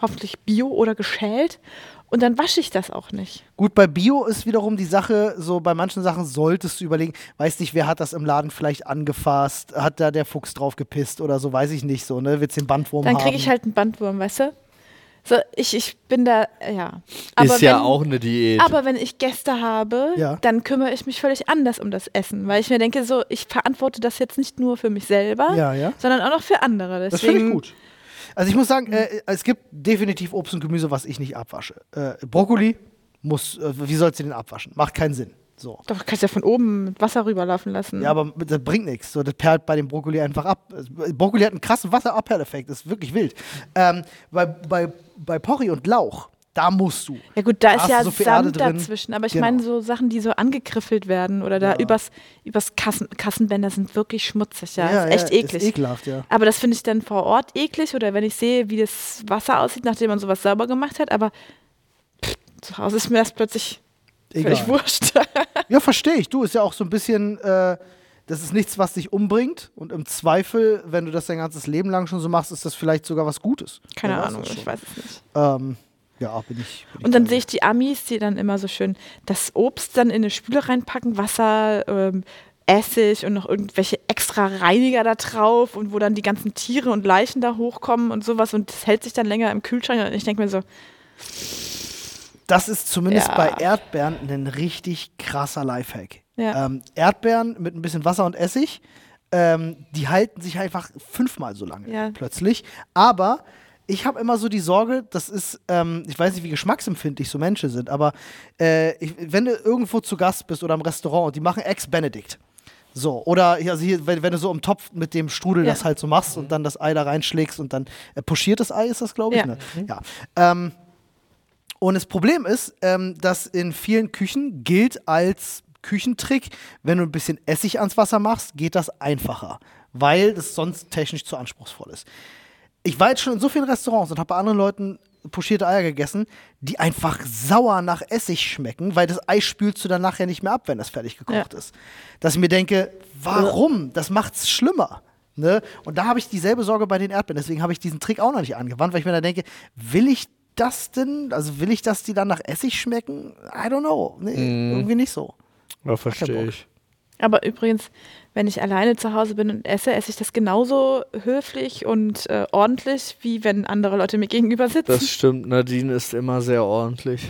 hoffentlich bio oder geschält und dann wasche ich das auch nicht. Gut, bei Bio ist wiederum die Sache, so bei manchen Sachen solltest du überlegen, weiß nicht, wer hat das im Laden vielleicht angefasst, hat da der Fuchs drauf gepisst oder so, weiß ich nicht so, ne? Willst den Bandwurm Dann haben? kriege ich halt einen Bandwurm, weißt du? So, ich, ich bin da, ja. Aber ist ja wenn- auch eine Diät. Aber wenn ich Gäste habe, Ja. dann kümmere ich mich völlig anders um das Essen, weil ich mir denke, so, ich verantworte das jetzt nicht nur für mich selber, Ja, ja. sondern auch noch für andere. Das Deswegen, finde ich gut. Also ich muss sagen, äh, es gibt definitiv Obst und Gemüse, was ich nicht abwasche. Äh, Brokkoli muss, äh, wie sollst du den abwaschen? Macht keinen Sinn. So. Doch, kannst ja von oben mit Wasser rüberlaufen lassen. Ja, aber das bringt nichts. So, das perlt bei dem Brokkoli einfach ab. Brokkoli hat einen krassen Wasserabperleffekt, das ist wirklich wild. Ähm, bei, bei, bei Porree und Lauch, da musst du. Ja gut, da Da ist ja so Sand dazwischen, aber ich Genau. meine so Sachen, die so angegriffelt werden oder da Ja. übers, übers Kassen, Kassenbänder sind wirklich schmutzig, ja, Ja, ist echt ja, eklig. Ist ekelhaft, ja. aber das finde ich dann vor Ort eklig oder wenn ich sehe, wie das Wasser aussieht, nachdem man sowas sauber gemacht hat, aber pff, zu Hause ist mir das plötzlich völlig Egal. wurscht. Ja, verstehe ich. Du, ist ja auch so ein bisschen, äh, das ist nichts, was dich umbringt. Und im Zweifel, wenn du das dein ganzes Leben lang schon so machst, ist das vielleicht sogar was Gutes. Keine Ahnung, ich weiß es nicht. Ähm, ja, bin ich. Bin Und dann sehe ich die Amis, die dann immer so schön das Obst dann in eine Spüle reinpacken, Wasser, ähm, Essig und noch irgendwelche extra Reiniger da drauf und wo dann die ganzen Tiere und Leichen da hochkommen und sowas und das hält sich dann länger im Kühlschrank und ich denke mir so, Das ist zumindest Ja. bei Erdbeeren ein richtig krasser Lifehack. Ja. Ähm, Erdbeeren mit ein bisschen Wasser und Essig, ähm, die halten sich einfach fünfmal so lange Ja. plötzlich. Aber ich habe immer so die Sorge, das ist, ähm, ich weiß nicht, wie geschmacksempfindlich so Menschen sind, aber äh, ich, wenn du irgendwo zu Gast bist oder im Restaurant und die machen Ex-Benedict. So, oder also hier, wenn, wenn du so im Topf mit dem Strudel Ja. das halt so machst und dann das Ei da reinschlägst und dann äh, pochiertes Ei ist das, glaube ich. Ja. Ne? Ja. Ähm, und das Problem ist, ähm, dass in vielen Küchen gilt als Küchentrick, wenn du ein bisschen Essig ans Wasser machst, geht das einfacher, weil das sonst technisch zu anspruchsvoll ist. Ich war jetzt schon in so vielen Restaurants und habe bei anderen Leuten pochierte Eier gegessen, die einfach sauer nach Essig schmecken, weil das Ei spülst du dann nachher nicht mehr ab, wenn das fertig gekocht Ja. ist. Dass ich mir denke, warum? Das macht's schlimmer. Ne? Und da habe ich dieselbe Sorge bei den Erdbeeren. Deswegen habe ich diesen Trick auch noch nicht angewandt, weil ich mir da denke, will ich das denn? Also will ich, dass die dann nach Essig schmecken? I don't know. Nee, irgendwie nicht so. Ja, verstehe Bock. ich. Aber übrigens, wenn ich alleine zu Hause bin und esse, esse ich das genauso höflich und äh, ordentlich, wie wenn andere Leute mir gegenüber sitzen. Das stimmt, Nadine ist immer sehr ordentlich.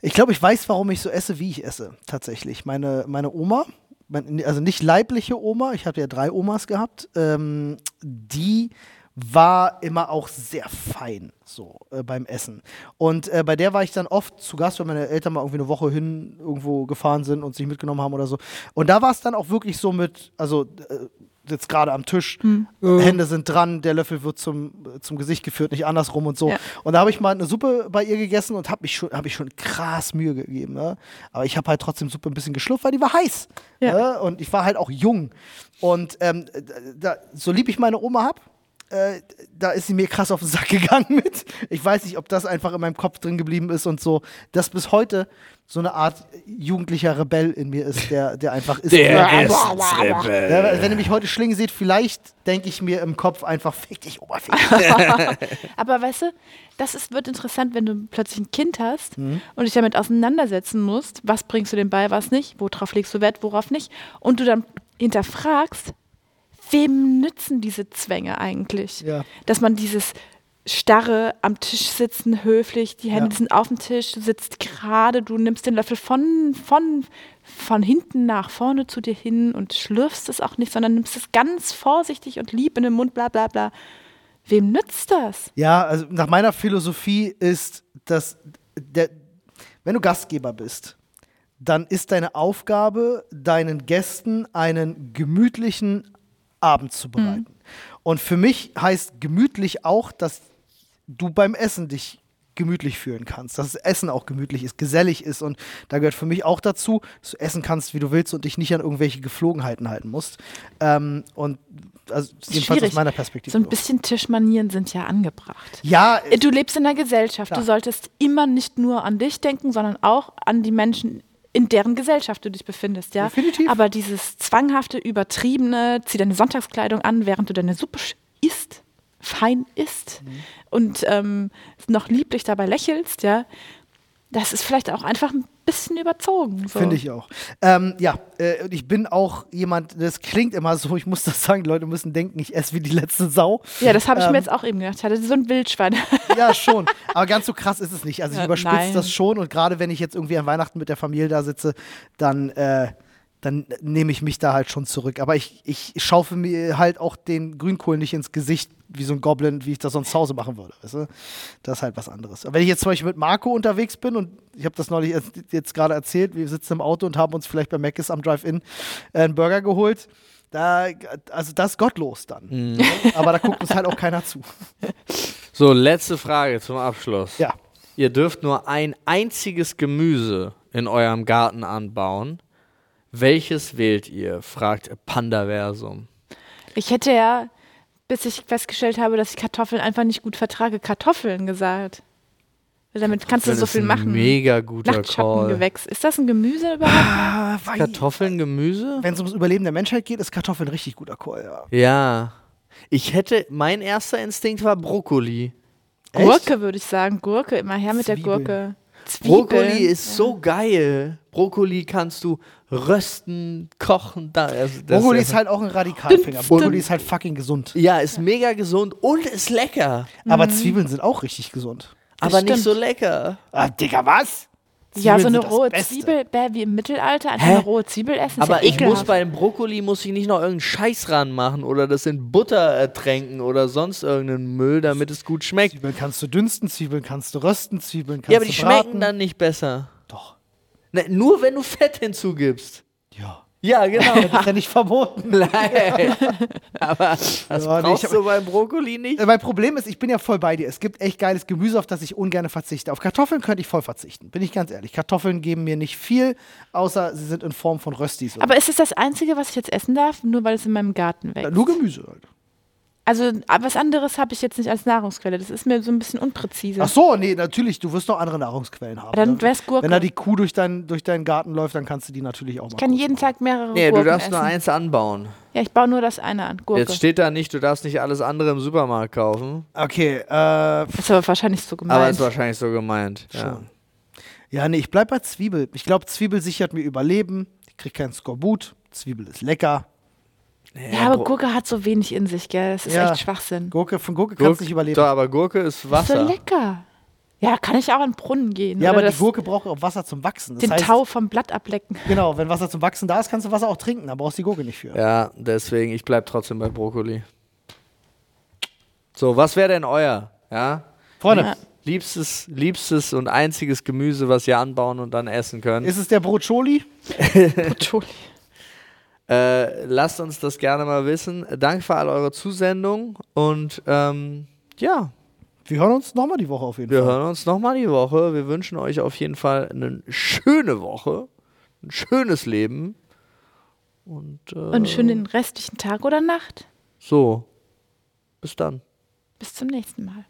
Ich glaube, ich weiß, warum ich so esse, wie ich esse. Tatsächlich. Meine, meine Oma, mein, also nicht leibliche Oma, ich habe ja drei Omas gehabt, ähm, die war immer auch sehr fein so äh, beim Essen. Und äh, bei der war ich dann oft zu Gast, wenn meine Eltern mal irgendwie eine Woche hin irgendwo gefahren sind und sich mitgenommen haben oder so. Und da war es dann auch wirklich so mit, also äh, sitzt gerade am Tisch, Hm. Hände sind dran, der Löffel wird zum, zum Gesicht geführt, nicht andersrum und so. Ja. Und da habe ich mal eine Suppe bei ihr gegessen und habe mich schon, hab ich schon krass Mühe gegeben. Ne? Aber ich habe halt trotzdem Suppe ein bisschen geschlupft, weil die war heiß. Ja. Ne? Und ich war halt auch jung. Und ähm, da, so lieb ich meine Oma hab, äh, da ist sie mir krass auf den Sack gegangen mit. Ich weiß nicht, ob das einfach in meinem Kopf drin geblieben ist und so, dass bis heute so eine Art jugendlicher Rebell in mir ist, der, der einfach ist. Der Ja, Essensrebell. wenn ihr mich heute schlingen seht, vielleicht denke ich mir im Kopf einfach, fick dich, Oberfick. Aber weißt du, das ist, wird interessant, wenn du plötzlich ein Kind hast Mhm. und dich damit auseinandersetzen musst. Was bringst du dem bei, was nicht? Worauf legst du Wert, worauf nicht? Und du dann hinterfragst, wem nützen diese Zwänge eigentlich? Ja. Dass man dieses starre am Tisch sitzen, höflich, die Hände Ja. sind auf dem Tisch, du sitzt gerade, du nimmst den Löffel von, von, von hinten nach vorne zu dir hin und schlürfst es auch nicht, sondern nimmst es ganz vorsichtig und lieb in den Mund, bla bla bla. Wem nützt das? Ja, also nach meiner Philosophie ist, dass der, wenn du Gastgeber bist, dann ist deine Aufgabe, deinen Gästen einen gemütlichen Abend zu bereiten. Und für mich heißt gemütlich auch, dass du beim Essen dich gemütlich fühlen kannst, dass das Essen auch gemütlich ist, gesellig ist und da gehört für mich auch dazu, dass du essen kannst, wie du willst und dich nicht an irgendwelche Geflogenheiten halten musst. Ähm, und also jedenfalls aus meiner Perspektive. So ein bisschen Tischmanieren sind ja angebracht. ja, Äh, Du lebst in einer Gesellschaft. Klar. Du solltest immer nicht nur an dich denken, sondern auch an die Menschen, in deren Gesellschaft du dich befindest, ja. Definitiv. Aber dieses zwanghafte, übertriebene, zieh deine Sonntagskleidung an, während du deine Suppe isst, fein isst Mhm. und ähm, noch lieblich dabei lächelst, ja. Das ist vielleicht auch einfach ein bisschen überzogen. So. Finde ich auch. Ähm, ja, äh, und ich bin auch jemand, das klingt immer so, ich muss das sagen, Leute müssen denken, ich esse wie die letzte Sau. Ja, das habe ich Ähm, mir jetzt auch eben gedacht. Ich hatte so ein Wildschwein. Ja, schon. Aber ganz so krass ist es nicht. Also ich Ja, überspitze nein. das schon und gerade wenn ich jetzt irgendwie an Weihnachten mit der Familie da sitze, dann, äh, dann nehme ich mich da halt schon zurück. Aber ich, ich schaufel mir halt auch den Grünkohl nicht ins Gesicht wie so ein Goblin, wie ich das sonst zu Hause machen würde. Weißt du? Das ist halt was anderes. Aber wenn ich jetzt zum Beispiel mit Marco unterwegs bin und ich habe das neulich jetzt- jetzt gerade erzählt, wir sitzen im Auto und haben uns vielleicht bei Mc's am Drive-In äh, einen Burger geholt. Da, also das ist gottlos dann. Aber da guckt uns halt auch keiner zu. So, letzte Frage zum Abschluss. Ja. Ihr dürft nur ein einziges Gemüse in eurem Garten anbauen. Welches wählt ihr? fragt Pandaversum. Ich hätte ja, bis ich festgestellt habe, dass ich Kartoffeln einfach nicht gut vertrage, Kartoffeln gesagt. Damit kannst du Das so ist viel ein machen. Mega guter Call. Nachtschattengewächs. Ist das ein Gemüse überhaupt? Ah, Kartoffeln, Gemüse? Wenn es ums Überleben der Menschheit geht, ist Kartoffeln ein richtig guter Call, ja. Ja. Ich hätte, mein erster Instinkt war Brokkoli. Gurke würde ich sagen. Gurke, immer her mit Zwiebeln. der Gurke. Zwiebeln. Brokkoli ist so geil. Brokkoli kannst du rösten, kochen. Da, also das Brokkoli ist halt auch ein Radikalfinger. Brokkoli ist halt fucking gesund. ja, ist mega gesund und ist lecker. Aber Zwiebeln sind auch richtig gesund. Aber stimmt. nicht so lecker. Ah, Digga, was? Ja, so Zwiebeln eine rohe Beste. Zwiebel, bäh, wie im Mittelalter, einfach Hä? eine rohe Zwiebel essen. Ist Aber ja ich muss ekelhaft. beim Brokkoli muss ich nicht noch irgendeinen Scheiß ranmachen oder das in Butter ertränken oder sonst irgendeinen Müll, damit es gut schmeckt. Zwiebeln kannst du dünsten, Zwiebeln kannst du rösten, Zwiebeln kannst Ja, aber die du schmecken braten. dann nicht besser. Doch. Ne, nur wenn du Fett hinzugibst. Ja. Ja, genau. Das ist ja nicht verboten. Nein. Aber das Ja, nee, brauchst ich hab- du beim Brokkoli nicht. Äh, Mein Problem ist, ich bin ja voll bei dir. Es gibt echt geiles Gemüse, auf das ich ungern verzichte. Auf Kartoffeln könnte ich voll verzichten, bin ich ganz ehrlich. Kartoffeln geben mir nicht viel, außer sie sind in Form von Röstis. oder- Aber ist es das Einzige, was ich jetzt essen darf, nur weil es in meinem Garten Ja, wächst? nur Gemüse halt. Also aber was anderes habe ich jetzt nicht als Nahrungsquelle. Das ist mir so ein bisschen unpräzise. Ach so, nee, natürlich, du wirst noch andere Nahrungsquellen haben. Dann ne? wär's Gurke. Wenn da die Kuh durch, dein, durch deinen Garten läuft, dann kannst du die natürlich auch mal ich kann jeden machen. Tag mehrere Nee, du Gurken darfst essen. nur eins anbauen. Ja, ich baue nur das eine an. Gurke. Jetzt steht da nicht, du darfst nicht alles andere im Supermarkt kaufen. Okay, äh, das ist aber wahrscheinlich so gemeint. Aber ist wahrscheinlich so gemeint. Ja. Ja, nee, ich bleib bei Zwiebel. Ich glaube, Zwiebel sichert mir Überleben. Ich krieg keinen Skorbut. Zwiebel ist lecker. Ja, aber Bro- Gurke hat so wenig in sich, gell? Das ist Ja. echt Schwachsinn. Gurke, von Gurke kannst du nicht überleben. Doch, aber Gurke ist So Wasser. lecker. Ja, kann ich auch in den Brunnen gehen. ja, aber die Gurke braucht auch Wasser zum Wachsen. Das den heißt, Tau vom Blatt ablecken. Genau, wenn Wasser zum Wachsen da ist, kannst du Wasser auch trinken. Da brauchst du die Gurke nicht für. Ja, deswegen, ich bleib trotzdem bei Brokkoli. So, was wäre denn euer? Ja? Freunde, Ja. Liebstes, liebstes und einziges Gemüse, was ihr anbauen und dann essen könnt. ist es der Brotscholi? Entschuldigung. Äh, lasst uns das gerne mal wissen. Danke für all eure Zusendungen und ähm, ja, Wir hören uns nochmal die Woche auf jeden wir Fall. hören uns nochmal die Woche. Wir wünschen euch auf jeden Fall eine schöne Woche, ein schönes Leben und, äh, Und einen schönen restlichen Tag oder Nacht. so. Bis dann. Bis zum nächsten Mal.